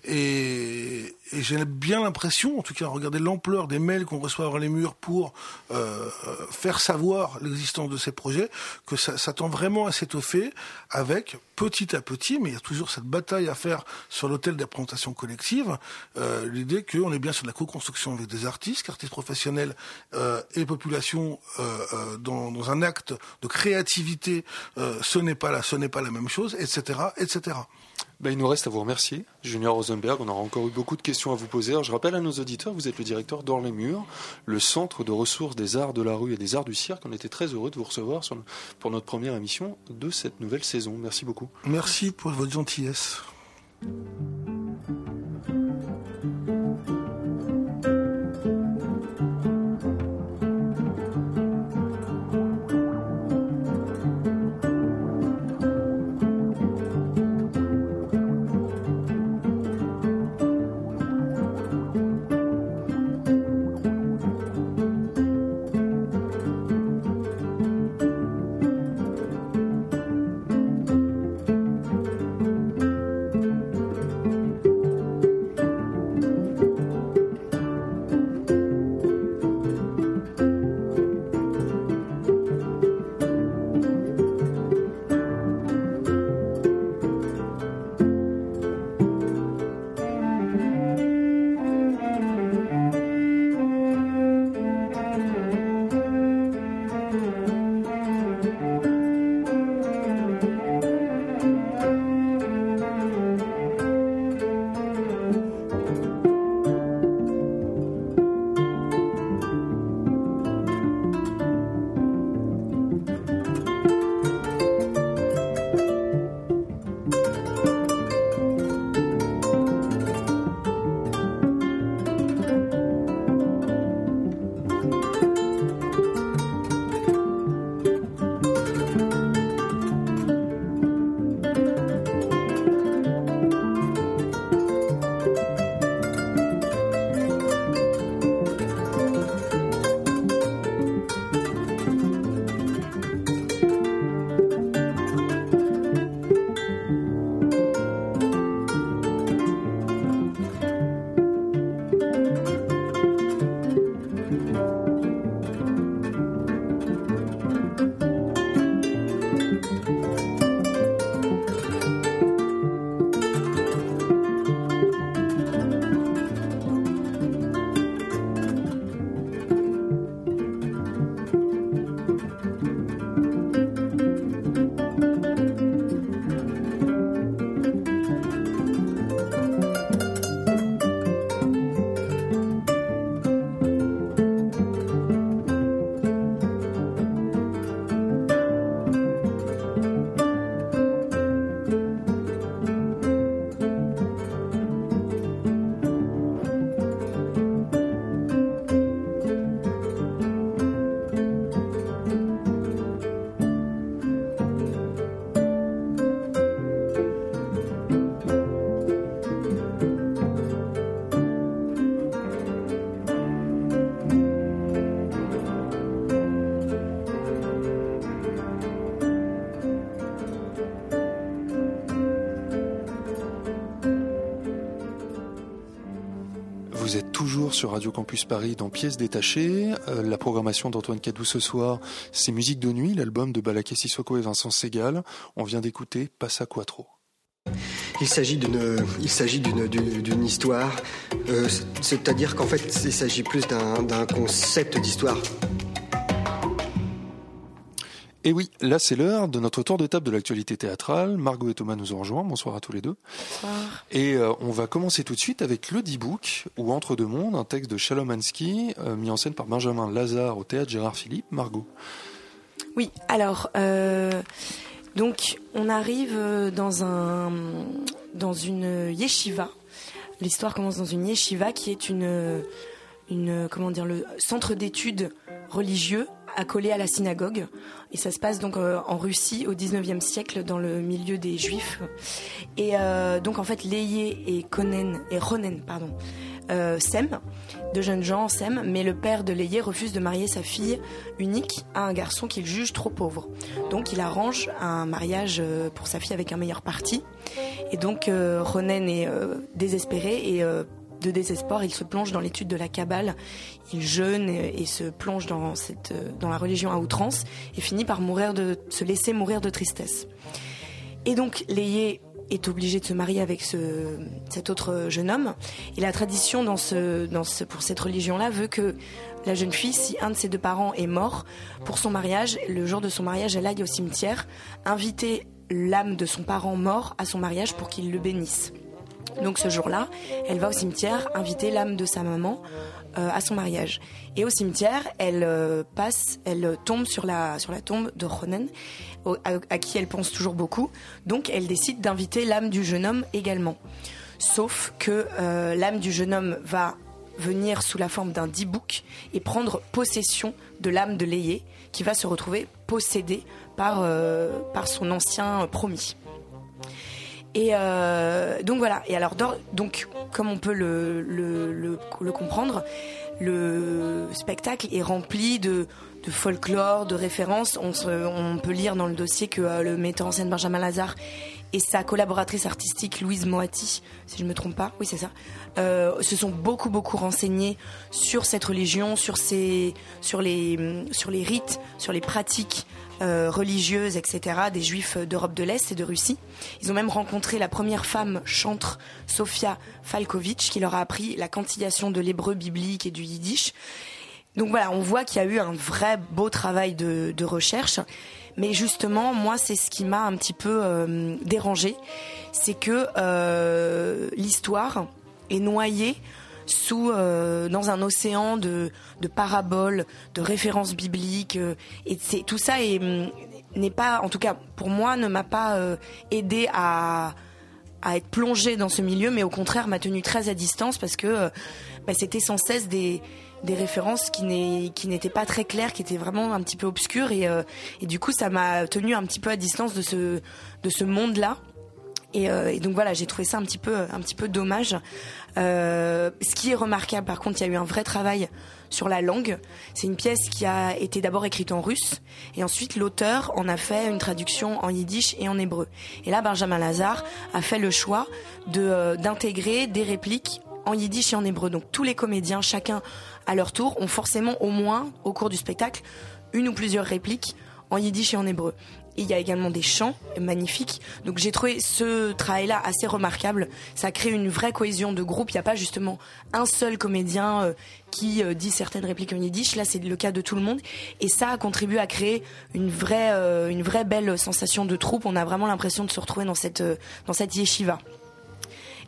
Speaker 2: et, j'ai bien l'impression, en tout cas, regarder l'ampleur des mails qu'on reçoit dans les murs pour faire savoir l'existence de ces projets, que ça, tend vraiment à s'étoffer avec, petit à petit, mais il y a toujours cette bataille à faire sur l'hôtel des représentations collectives, euh, l'idée qu'on est bien sur de la co-construction avec des artistes, artistes professionnels euh, et population euh, euh, dans, un acte de créativité, ce n'est pas la, pas la même chose, etc., etc.
Speaker 1: Ben, il nous reste à vous remercier, Junior Rosenberg. On aura encore eu beaucoup de questions à vous poser. Je rappelle à nos auditeurs, vous êtes le directeur d'Or les Murs, le centre de ressources des arts de la rue et des arts du cirque. On était très heureux de vous recevoir pour notre première émission de cette nouvelle saison. Merci beaucoup.
Speaker 2: Merci pour votre gentillesse.
Speaker 1: Paris dans Pièces détachées. Euh, la programmation d'Antoine Cadou ce soir, c'est Musique de nuit, l'album de Balaké Sissoko et Vincent Segal. On vient d'écouter Passa Quattro.
Speaker 4: Il s'agit d'une, il s'agit d'une, histoire, euh, c'est-à-dire qu'en fait, il s'agit plus d'un concept d'histoire.
Speaker 1: Et oui, là c'est l'heure de notre tour de table de l'actualité théâtrale. Margot et Thomas nous ont rejoints. Bonsoir à tous les deux.
Speaker 3: Bonsoir.
Speaker 1: Et euh, on va commencer tout de suite avec le D-Book, ou Entre deux mondes, un texte de Shalom Ansky, euh, mis en scène par Benjamin Lazare au théâtre Gérard Philippe. Margot.
Speaker 5: Oui, alors, euh, donc on arrive dans, un, dans une yeshiva. L'histoire commence dans une yeshiva qui est une, une comment dire, le centre d'études religieux accolé à la synagogue. Et ça se passe donc euh, en Russie au 19e siècle dans le milieu des juifs. Et euh, donc en fait, Léyé et Konen et Ronen, pardon, euh, s'aiment, deux jeunes gens s'aiment, mais le père de Léyé refuse de marier sa fille unique à un garçon qu'il juge trop pauvre. Donc il arrange un mariage pour sa fille avec un meilleur parti. Et donc Ronen est désespéré et de désespoir, il se plonge dans l'étude de la Kabbale, il jeûne et, se plonge dans, cette, dans la religion à outrance et finit par mourir de, se laisser mourir de tristesse. Et donc Léyé est obligé de se marier avec ce, cet autre jeune homme. Et la tradition dans ce, dans ce, pour cette religion-là veut que la jeune fille, si un de ses deux parents est mort, pour son mariage, le jour de son mariage, elle aille au cimetière, inviter l'âme de son parent mort à son mariage pour qu'il le bénisse. Donc ce jour-là, elle va au cimetière inviter l'âme de sa maman euh, à son mariage. Et au cimetière, elle euh, passe, elle tombe sur la, tombe de Ronen, à, qui elle pense toujours beaucoup. Donc elle décide d'inviter l'âme du jeune homme également. Sauf que euh, l'âme du jeune homme va venir sous la forme d'un dibouk et prendre possession de l'âme de Léyé, qui va se retrouver possédée par son ancien promis. Et euh, donc voilà. Et alors, donc, comme on peut le, le, le, comprendre, le spectacle est rempli de, de folklore, de références. On, on, peut lire dans le dossier que euh, le metteur en scène Benjamin Lazare et sa collaboratrice artistique Louise Moati, si je ne me trompe pas, oui c'est ça, euh, se sont beaucoup beaucoup renseignés sur cette religion, sur, ses, sur, les, sur les rites, sur les pratiques euh, religieuses, etc., des juifs d'Europe de l'Est et de Russie. Ils ont même rencontré la première femme chantre, Sofia Falkovitch, qui leur a appris la quantillation de l'hébreu biblique et du yiddish. Donc voilà, on voit qu'il y a eu un vrai beau travail de, recherche. Mais justement, moi, c'est ce qui m'a un petit peu euh, dérangé, c'est que euh, l'histoire est noyée sous euh, dans un océan de, de, paraboles, de références bibliques, et c'est tout ça mm, n'est pas, en tout cas pour moi, ne m'a pas aidé à à être plongé dans ce milieu, mais au contraire m'a tenu très à distance parce que bah, c'était sans cesse des des références qui n'étaient pas très claires, qui étaient vraiment un petit peu obscures et, euh, et du coup ça m'a tenu un petit peu à distance de ce, de ce monde-là. Et, euh, et, donc voilà, j'ai trouvé ça un petit peu, un petit peu dommage. Euh, ce qui est remarquable, par contre, il y a eu un vrai travail sur la langue. C'est une pièce qui a été d'abord écrite en russe et ensuite l'auteur en a fait une traduction en yiddish et en hébreu. Et là, Benjamin Lazare a fait le choix de d'intégrer des répliques en yiddish et en hébreu. Donc tous les comédiens, chacun à leur tour, ont forcément au moins, au cours du spectacle, une ou plusieurs répliques en yiddish et en hébreu. Il y a également des chants magnifiques. Donc j'ai trouvé ce travail-là assez remarquable. Ça crée une vraie cohésion de groupe. Il n'y a pas justement un seul comédien euh, qui euh, dit certaines répliques en yiddish. Là, c'est le cas de tout le monde. Et ça a contribué à créer une vraie, euh, belle sensation de troupe. On a vraiment l'impression de se retrouver dans cette, dans cette yeshiva.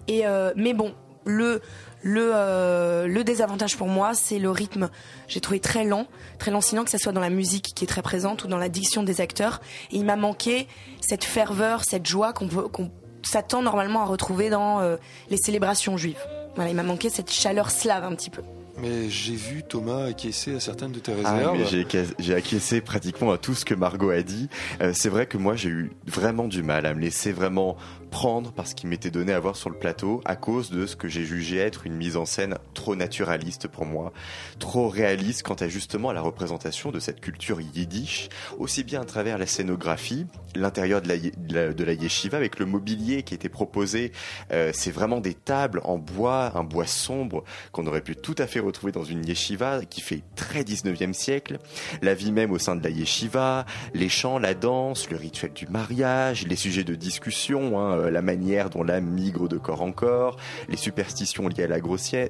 Speaker 5: Et, mais bon, le le, euh, le désavantage pour moi, c'est le rythme. J'ai trouvé très lent, très lancinant, que ce soit dans la musique qui est très présente ou dans la diction des acteurs. Et il m'a manqué cette ferveur, cette joie qu'on s'attend normalement à retrouver dans euh, les célébrations juives. Voilà, il m'a manqué cette chaleur slave un petit peu.
Speaker 1: Mais j'ai vu Thomas acquiescer à certaines de tes
Speaker 6: ah,
Speaker 1: réserves.
Speaker 6: Ah, j'ai acquiescé pratiquement à tout ce que Margot a dit. Euh, c'est vrai que moi j'ai eu vraiment du mal à me laisser vraiment prendre par ce qui m'était donné à voir sur le plateau à cause de ce que j'ai jugé être une mise en scène trop naturaliste pour moi, trop réaliste quant à justement la représentation de cette culture yiddish, aussi bien à travers la scénographie, l'intérieur de la, de la, yeshiva avec le mobilier qui était proposé. Euh, c'est vraiment des tables en bois, un bois sombre qu'on aurait pu tout à fait retrouver dans une yeshiva qui fait très 19e siècle. La vie même au sein de la yeshiva, les chants, la danse, le rituel du mariage, les sujets de discussion, hein, la manière dont l'âme migre de corps en corps, les superstitions liées à la,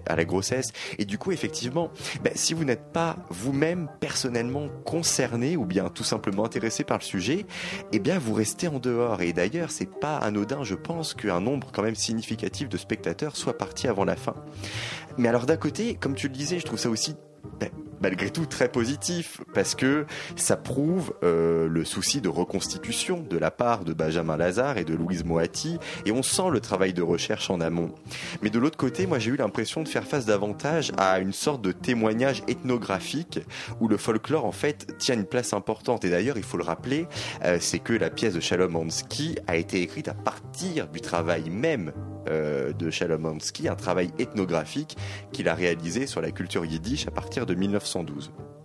Speaker 6: à la grossesse. Et du coup, effectivement, ben, si vous n'êtes pas vous-même personnellement concerné ou bien tout simplement intéressé par le sujet, eh bien vous restez en dehors. Et d'ailleurs, c'est pas anodin, je pense, qu'un nombre quand même significatif de spectateurs soit parti avant la fin. Mais alors d'un côté, comme tu le disais, je trouve ça aussi ben, malgré tout très positif parce que ça prouve euh, le souci de reconstitution de la part de Benjamin Lazare et de Louise Moati et on sent le travail de recherche en amont. Mais de l'autre côté, moi j'ai eu l'impression de faire face davantage à une sorte de témoignage ethnographique où le folklore en fait tient une place importante et d'ailleurs il faut le rappeler, euh, c'est que la pièce de Shalom Hansky a été écrite à partir du travail même euh, de Shalom Hansky, un travail ethnographique qu'il a réalisé sur la culture yiddish à partir de 1912.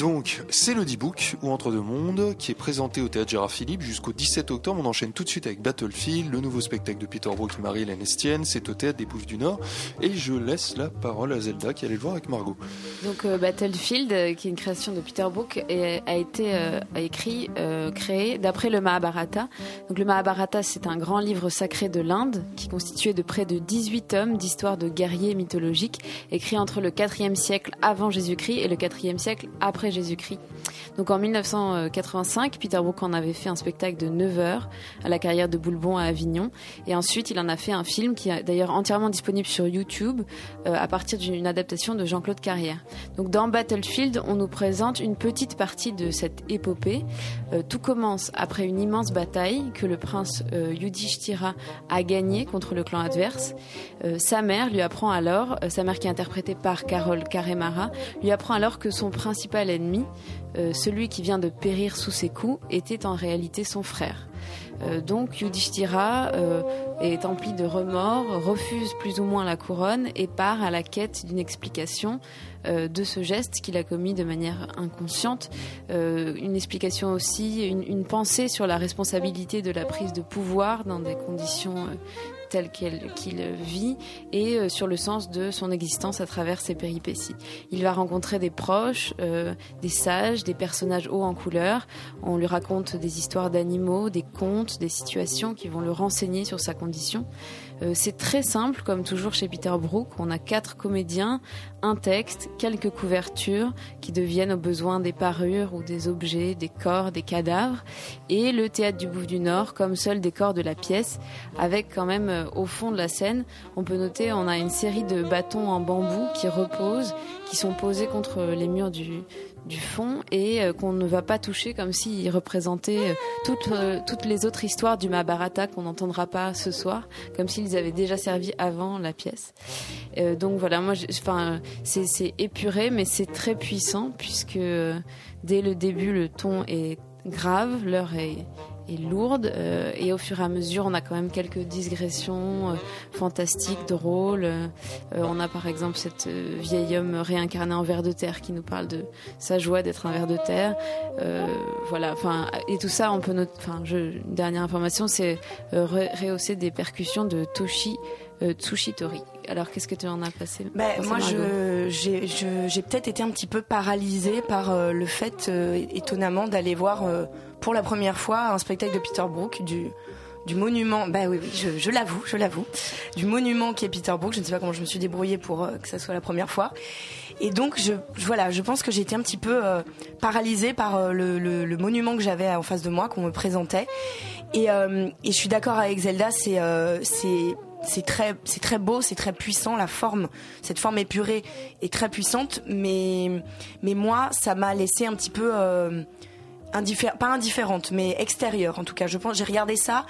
Speaker 1: Donc, c'est le D-Book, ou Entre deux mondes, qui est présenté au Théâtre Gérard Philippe jusqu'au 17 octobre. On enchaîne tout de suite avec Battlefield, le nouveau spectacle de Peter Brook et Marie-Hélène Estienne. C'est au Théâtre des Pouffes du Nord. Et je laisse la parole à Zelda qui allait le voir avec Margot.
Speaker 3: Donc, euh, Battlefield, euh, qui est une création de Peter Brook, a été euh, écrit, créé d'après le Mahabharata. Donc, le Mahabharata, c'est un grand livre sacré de l'Inde qui est constitué de près de 18 tomes d'histoires de guerriers mythologiques écrits entre le 4e siècle avant Jésus-Christ et le 4e siècle après Jésus-Christ. Donc en 1985, Peter Brook en avait fait un spectacle de 9 heures à la carrière de Boulbon à Avignon. Et ensuite, il en a fait un film qui est d'ailleurs entièrement disponible sur YouTube euh, à partir d'une adaptation de Jean-Claude Carrière. Donc dans Battlefield, on nous présente une petite partie de cette épopée. Euh, tout commence après une immense bataille que le prince euh, Yudhishthira a gagnée contre le clan adverse. sa mère lui apprend alors, sa mère qui est interprétée par Carole Karemara, lui apprend alors que son principal ennemi, euh, celui qui vient de périr sous ses coups, était en réalité son frère. Euh, donc Yudhishthira euh, est empli de remords, refuse plus ou moins la couronne et part à la quête d'une explication de ce geste qu'il a commis de manière inconsciente. une explication aussi, une, une, pensée sur la responsabilité de la prise de pouvoir dans des conditions tel qu'il vit et euh, sur le sens de son existence à travers ses péripéties. Il va rencontrer des proches, euh, des sages, des personnages hauts en couleur. On lui raconte des histoires d'animaux, des contes, des situations qui vont le renseigner sur sa condition. Euh, c'est très simple, comme toujours chez Peter Brook. On a quatre comédiens, un texte, quelques couvertures qui deviennent au besoin des parures ou des objets, des corps, des cadavres, et le théâtre du Bouffe du Nord comme seul décor de la pièce, avec quand même euh, au fond de la scène, on peut noter, on a une série de bâtons en bambou qui reposent, qui sont posés contre les murs du, fond et euh, qu'on ne va pas toucher comme s'il représentait euh, toutes, euh, toutes les autres histoires du Mahabharata qu'on n'entendra pas ce soir, comme s'ils avaient déjà servi avant la pièce. donc voilà, moi, enfin, c'est épuré, mais c'est très puissant puisque dès le début, le ton est grave, l'heure est, lourde euh, et au fur et à mesure on a quand même quelques digressions euh, fantastiques, drôles. Euh, on a par exemple cette vieil homme réincarné en ver de terre qui nous parle de sa joie d'être un ver de terre. voilà, enfin et tout ça on peut. Enfin, une dernière information, c'est rehausser des percussions de Toshi Tsushitori. Alors, qu'est-ce que tu en as passé
Speaker 5: ben, Moi, j'ai peut-être été un petit peu paralysée par le fait, étonnamment, d'aller voir pour la première fois un spectacle de Peter Brook du du monument, bah oui, oui, je, l'avoue, je l'avoue, du monument qui est Peter Brook. Je ne sais pas comment je me suis débrouillée pour euh, que ça soit la première fois. Et donc, je, voilà, je pense que j'ai été un petit peu euh, paralysée par euh, le, monument que j'avais en face de moi, qu'on me présentait. Et, et je suis d'accord avec Zelda, c'est c'est c'est très c'est très beau, c'est très puissant la forme, cette forme épurée est très puissante mais mais moi ça m'a laissé un petit peu pas indifférente, mais extérieure en tout cas. Je pense, j'ai regardé ça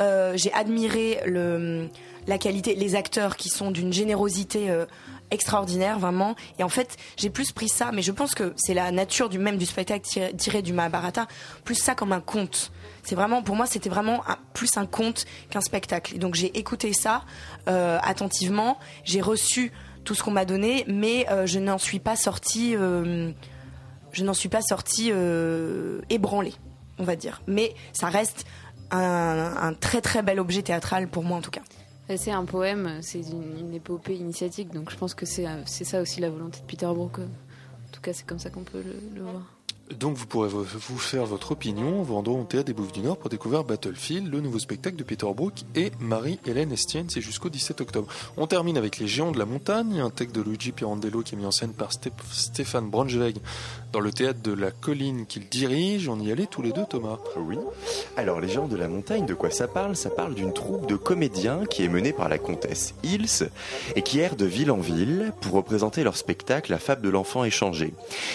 Speaker 5: euh, j'ai admiré le, la qualité, les acteurs qui sont d'une générosité euh, extraordinaire vraiment. Et en fait, j'ai plus pris ça, mais je pense que c'est la nature du même du spectacle tiré, tiré du Mahabharata, plus ça comme un conte. C'est vraiment, pour moi, c'était vraiment plus un conte qu'un spectacle. Donc j'ai écouté ça euh, attentivement, j'ai reçu tout ce qu'on m'a donné, mais euh, je n'en suis pas sortie, euh, je n'en suis pas sortie ébranlée, on va dire. Mais ça reste un, très très bel objet théâtral pour moi en tout cas.
Speaker 3: C'est un poème, c'est une, épopée initiatique, donc je pense que c'est ça aussi la volonté de Peter Brook. En tout cas, c'est comme ça qu'on peut le voir.
Speaker 1: Donc vous pourrez vous faire votre opinion en vous rendant au Théâtre des Bouffes du Nord pour découvrir Battlefield, le nouveau spectacle de Peter Brook et Marie-Hélène Estienne, c'est jusqu'au 17 octobre. On termine avec Les Géants de la Montagne, un texte de Luigi Pirandello qui est mis en scène par Stéphane Braunschweig dans le Théâtre de la Colline qu'il dirige. On y allait tous les deux, Thomas.
Speaker 6: Oui. Alors, les gens de la montagne, de quoi ça parle? Ça parle d'une troupe de comédiens qui est menée par la comtesse Hills et qui errent de ville en ville pour représenter leur spectacle La fable de l'enfant échangé.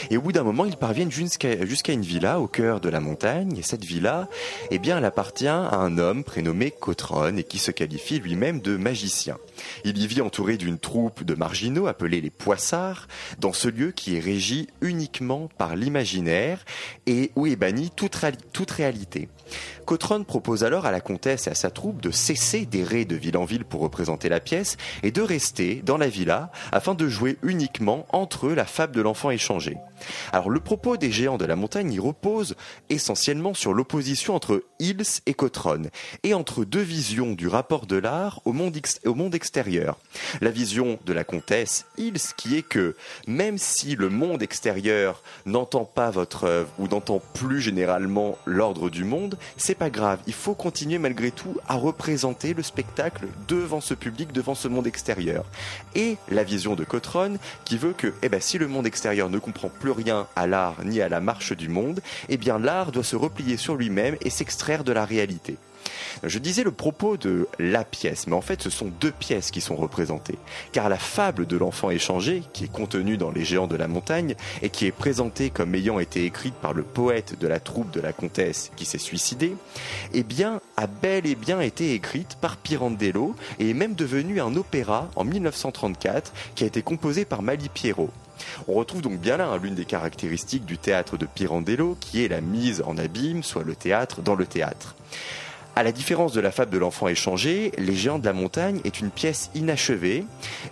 Speaker 6: Et au bout d'un moment, ils parviennent jusqu'à jusqu'à une villa au cœur de la montagne. Et cette villa, eh bien, elle appartient à un homme prénommé Cotron et qui se qualifie lui-même de magicien. Il y vit entouré d'une troupe de marginaux appelés les poissards, dans ce lieu qui est régi uniquement par l'imaginaire et où est bannie toute, toute réalité. Cotron propose alors à la comtesse et à sa troupe de cesser d'errer de ville en ville pour représenter la pièce et de rester dans la villa afin de jouer uniquement entre eux la fable de l'enfant échangé. Alors le propos des géants de la montagne y repose essentiellement sur l'opposition entre Hills et Cotron et entre deux visions du rapport de l'art au monde, ex- au monde extérieur. La vision de la comtesse Hills qui est que même si le monde extérieur n'entend pas votre œuvre ou n'entend plus généralement l'ordre du monde, c'est pas grave. Il faut continuer malgré tout à représenter le spectacle devant ce public, devant ce monde extérieur. Et la vision de Cotron qui veut que, eh ben, si le monde extérieur ne comprend plus rien à l'art ni à la marche du monde, eh bien, l'art doit se replier sur lui-même et s'extraire de la réalité. Je disais le propos de la pièce, mais en fait ce sont deux pièces qui sont représentées. Car la fable de l'enfant échangé, qui est contenue dans Les Géants de la Montagne, et qui est présentée comme ayant été écrite par le poète de la troupe de la comtesse qui s'est suicidé, eh bien, a bel et bien été écrite par Pirandello, et est même devenue un opéra en 1934, qui a été composé par Mali Piero. On retrouve donc bien là hein, l'une des caractéristiques du théâtre de Pirandello, qui est la mise en abîme, soit le théâtre dans le théâtre. À la différence de la fable de l'enfant échangé, Les Géants de la Montagne est une pièce inachevée,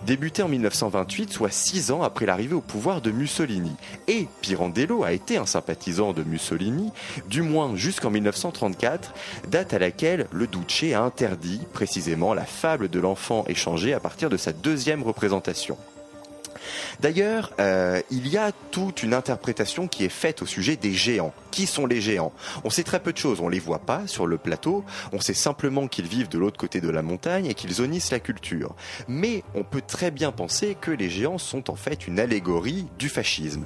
Speaker 6: débutée en 1928, soit six ans après l'arrivée au pouvoir de Mussolini. Et Pirandello a été un sympathisant de Mussolini, du moins jusqu'en 1934, date à laquelle le Duce a interdit précisément la fable de l'enfant échangé à partir de sa deuxième représentation. D'ailleurs, euh, il y a toute une interprétation qui est faite au sujet des géants. Qui sont les géants On sait très peu de choses, on les voit pas sur le plateau, on sait simplement qu'ils vivent de l'autre côté de la montagne et qu'ils zonissent la culture. Mais on peut très bien penser que les géants sont en fait une allégorie du fascisme.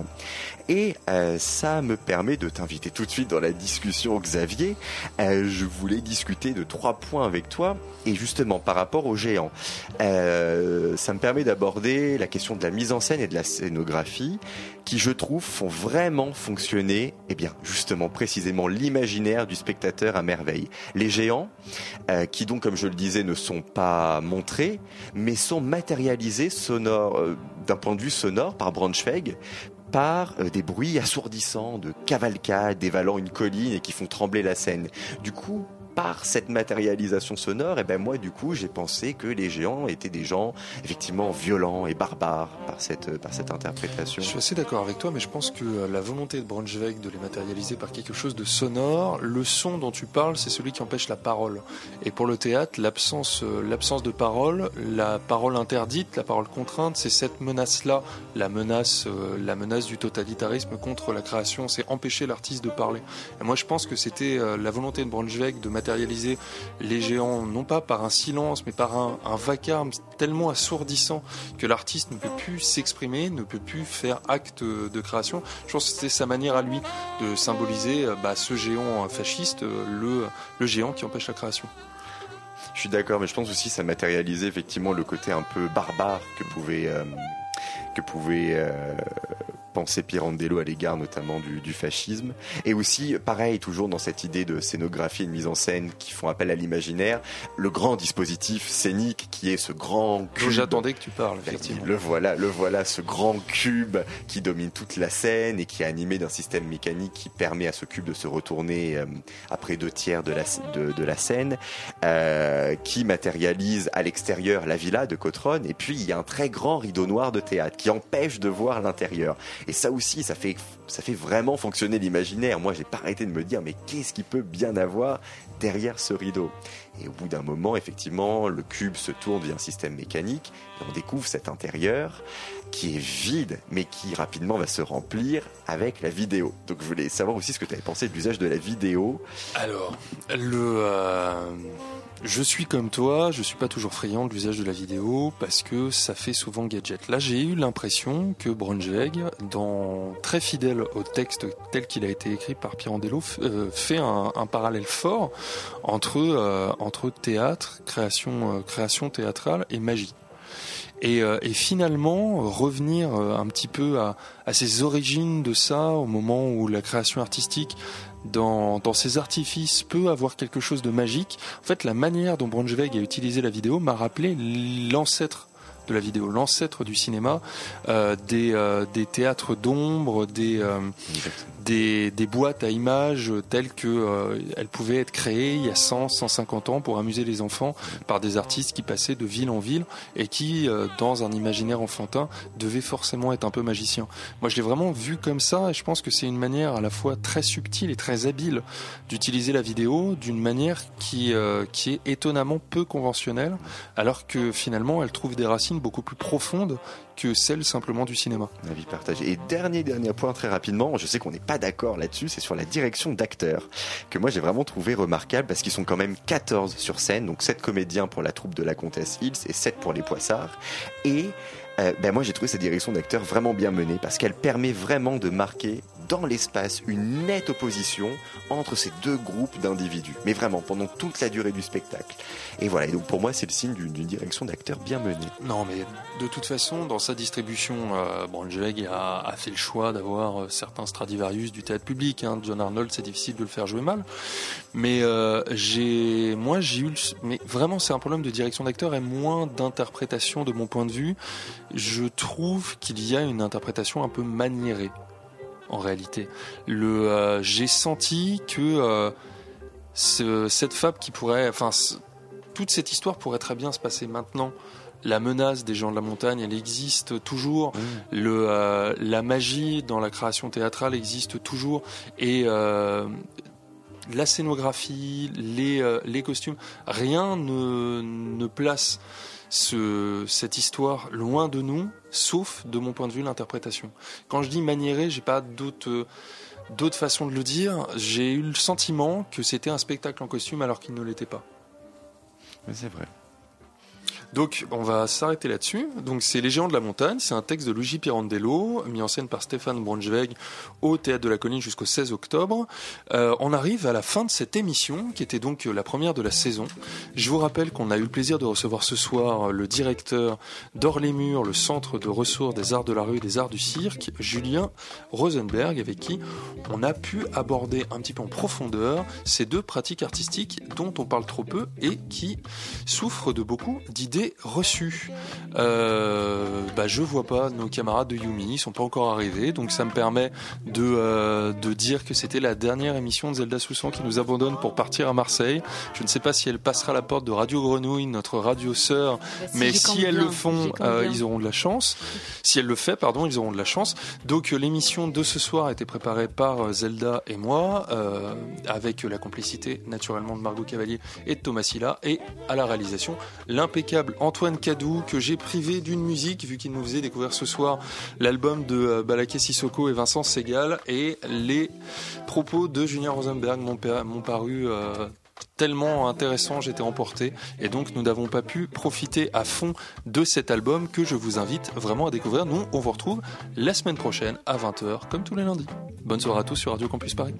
Speaker 6: Et euh, ça me permet de t'inviter tout de suite dans la discussion, Xavier. Euh, je voulais discuter de trois points avec toi, et justement par rapport aux géants. Euh, ça me permet d'aborder la question de la mise en scène et de la scénographie, qui je trouve font vraiment fonctionner, eh bien justement précisément l'imaginaire du spectateur à merveille. Les géants, euh, qui donc comme je le disais ne sont pas montrés, mais sont matérialisés sonore, euh, d'un point de vue sonore par Braunschweig, par euh, des bruits assourdissants de cavalcade dévalant une colline et qui font trembler la scène. Du coup, par cette matérialisation sonore, et ben moi du coup j'ai pensé que les géants étaient des gens effectivement violents et barbares par cette par cette interprétation.
Speaker 1: Je suis assez d'accord avec toi, mais je pense que euh, la volonté de Braunschweig de les matérialiser par quelque chose de sonore, le son dont tu parles, c'est celui qui empêche la parole. Et pour le théâtre, l'absence, euh, de parole, la parole interdite, la parole contrainte, c'est cette menace-là, la menace, euh, la menace du totalitarisme contre la création, c'est empêcher l'artiste de parler. Et moi, je pense que c'était la volonté de Braunschweig de matérialiser les géants, non pas par un silence, mais par un, vacarme tellement assourdissant que l'artiste ne peut plus s'exprimer, ne peut plus faire acte de création. Je pense que c'était sa manière à lui de symboliser euh, bah, ce géant fasciste, euh, le, le géant qui empêche la création.
Speaker 6: Je suis d'accord, mais je pense aussi que ça matérialisait effectivement le côté un peu barbare que pouvait, euh, que pouvait euh, pensée Pirandello à l'égard notamment du, du, fascisme. Et aussi, pareil, toujours dans cette idée de scénographie et de mise en scène qui font appel à l'imaginaire, le grand dispositif scénique qui est ce grand cube.
Speaker 1: J'attendais que tu parles, effectivement.
Speaker 6: Le voilà, le voilà, ce grand cube qui domine toute la scène et qui est animé d'un système mécanique qui permet à ce cube de se retourner euh, après deux tiers de la, de, de la scène, euh, qui matérialise à l'extérieur la villa de Cotron. Et puis, il y a un très grand rideau noir de théâtre qui empêche de voir l'intérieur. Et ça aussi, ça fait, vraiment fonctionner l'imaginaire. Moi, j'ai pas arrêté de me dire, mais qu'est-ce qui peut bien avoir derrière ce rideau? Et au bout d'un moment, effectivement, le cube se tourne via un système mécanique et on découvre cet intérieur qui est vide, mais qui rapidement va se remplir avec la vidéo. Donc je voulais savoir aussi ce que tu avais pensé de l'usage de la vidéo.
Speaker 1: Alors, le... Euh je suis comme toi, je suis pas toujours friand de l'usage de la vidéo parce que ça fait souvent gadget. Là, j'ai eu l'impression que Braunschweig, dans très fidèle au texte tel qu'il a été écrit par Pirandello, euh, fait un, un, parallèle fort entre euh, entre théâtre, création euh, création théâtrale et magie. Et, euh, et, finalement revenir un petit peu à, à, ses origines de ça au moment où la création artistique dans, dans ses artifices peut avoir quelque chose de magique. En fait, la manière dont Braunschweig a utilisé la vidéo m'a rappelé l'ancêtre de la vidéo, l'ancêtre du cinéma, euh, des, euh, des théâtres d'ombre, des, euh, des, des, boîtes à images telles que elles pouvaient être créées il y a 100, 150 ans pour amuser les enfants par des artistes qui passaient de ville en ville et qui, dans un imaginaire enfantin, devaient forcément être un peu magiciens. Moi, je l'ai vraiment vu comme ça et je pense que c'est une manière à la fois très subtile et très habile d'utiliser la vidéo d'une manière qui, qui est étonnamment peu conventionnelle, alors que finalement, elle trouve des racines beaucoup plus profondes que celle simplement du cinéma.
Speaker 6: La vie partagée. Et dernier, dernier point très rapidement, je sais qu'on n'est pas d'accord là-dessus, c'est sur la direction d'acteurs, que moi j'ai vraiment trouvé remarquable parce qu'ils sont quand même 14 sur scène, donc 7 comédiens pour la troupe de la Comtesse Hills et 7 pour les Poissards. Et euh, ben moi j'ai trouvé cette direction d'acteur vraiment bien menée parce qu'elle permet vraiment de marquer dans l'espace une nette opposition entre ces deux groupes d'individus. Mais vraiment, pendant toute la durée du spectacle. Et voilà, et donc pour moi, c'est le signe d'une direction d'acteur bien menée.
Speaker 1: Non, mais de toute façon, dans sa distribution, euh, Braunschweig a, a, fait le choix d'avoir euh, certains Stradivarius du théâtre public. Hein. John Arnold, c'est difficile de le faire jouer mal. Mais euh, moi, j'ai eu, mais vraiment, c'est un problème de direction d'acteur et moins d'interprétation de mon point de vue. Je trouve qu'il y a une interprétation un peu maniérée en réalité. Le, euh, j'ai senti que euh, ce, cette fable qui pourrait, enfin, toute cette histoire pourrait très bien se passer maintenant. La menace des gens de la montagne, elle existe toujours. Mmh. Le, euh, la magie dans la création théâtrale existe toujours. Et la scénographie, les, les costumes, rien ne, ne place ce, cette histoire loin de nous, sauf de mon point de vue l'interprétation. Quand je dis maniéré, j'ai pas d'autres d'autres façons de le dire. J'ai eu le sentiment que c'était un spectacle en costume alors qu'il ne l'était pas.
Speaker 6: Mais c'est vrai.
Speaker 1: Donc on va s'arrêter là-dessus. Donc c'est Les Géants de la Montagne, c'est un texte de Luigi Pirandello, mis en scène par Stéphane Braunschweig au Théâtre de la Colline jusqu'au 16 octobre. Euh, on arrive à la fin de cette émission, qui était donc la première de la saison. Je vous rappelle qu'on a eu le plaisir de recevoir ce soir le directeur d'Or-les-Murs, le centre de ressources des arts de la rue et des arts du cirque, Julien Rosenberg, avec qui on a pu aborder un petit peu en profondeur ces deux pratiques artistiques dont on parle trop peu et qui souffrent de beaucoup d'idées reçus. Euh, bah, je vois pas nos camarades de Yumi, ils sont pas encore arrivés, donc ça me permet de, euh, de dire que c'était la dernière émission de Zelda Soussan qui nous abandonne pour partir à Marseille. Je ne sais pas si elle passera la porte de Radio Grenouille, notre radio sœur, bah, si mais si elles bien, le font, euh, ils auront de la chance. Si elle le fait, pardon, ils auront de la chance. Donc euh, l'émission de ce soir a été préparée par euh, Zelda et moi, euh, avec la complicité naturellement de Margot Cavalier et de Thomas Silla, et à la réalisation l'impeccable Antoine Cadou que j'ai privé d'une musique vu qu'il nous faisait découvrir ce soir l'album de Balaké Sissoko et Vincent Segal et les propos de Julien Rosenberg m'ont paru euh, tellement intéressant, j'étais emporté et donc nous n'avons pas pu profiter à fond de cet album que je vous invite vraiment à découvrir. Nous, on vous retrouve la semaine prochaine à 20h comme tous les lundis. Bonne soirée à tous sur Radio Campus Paris.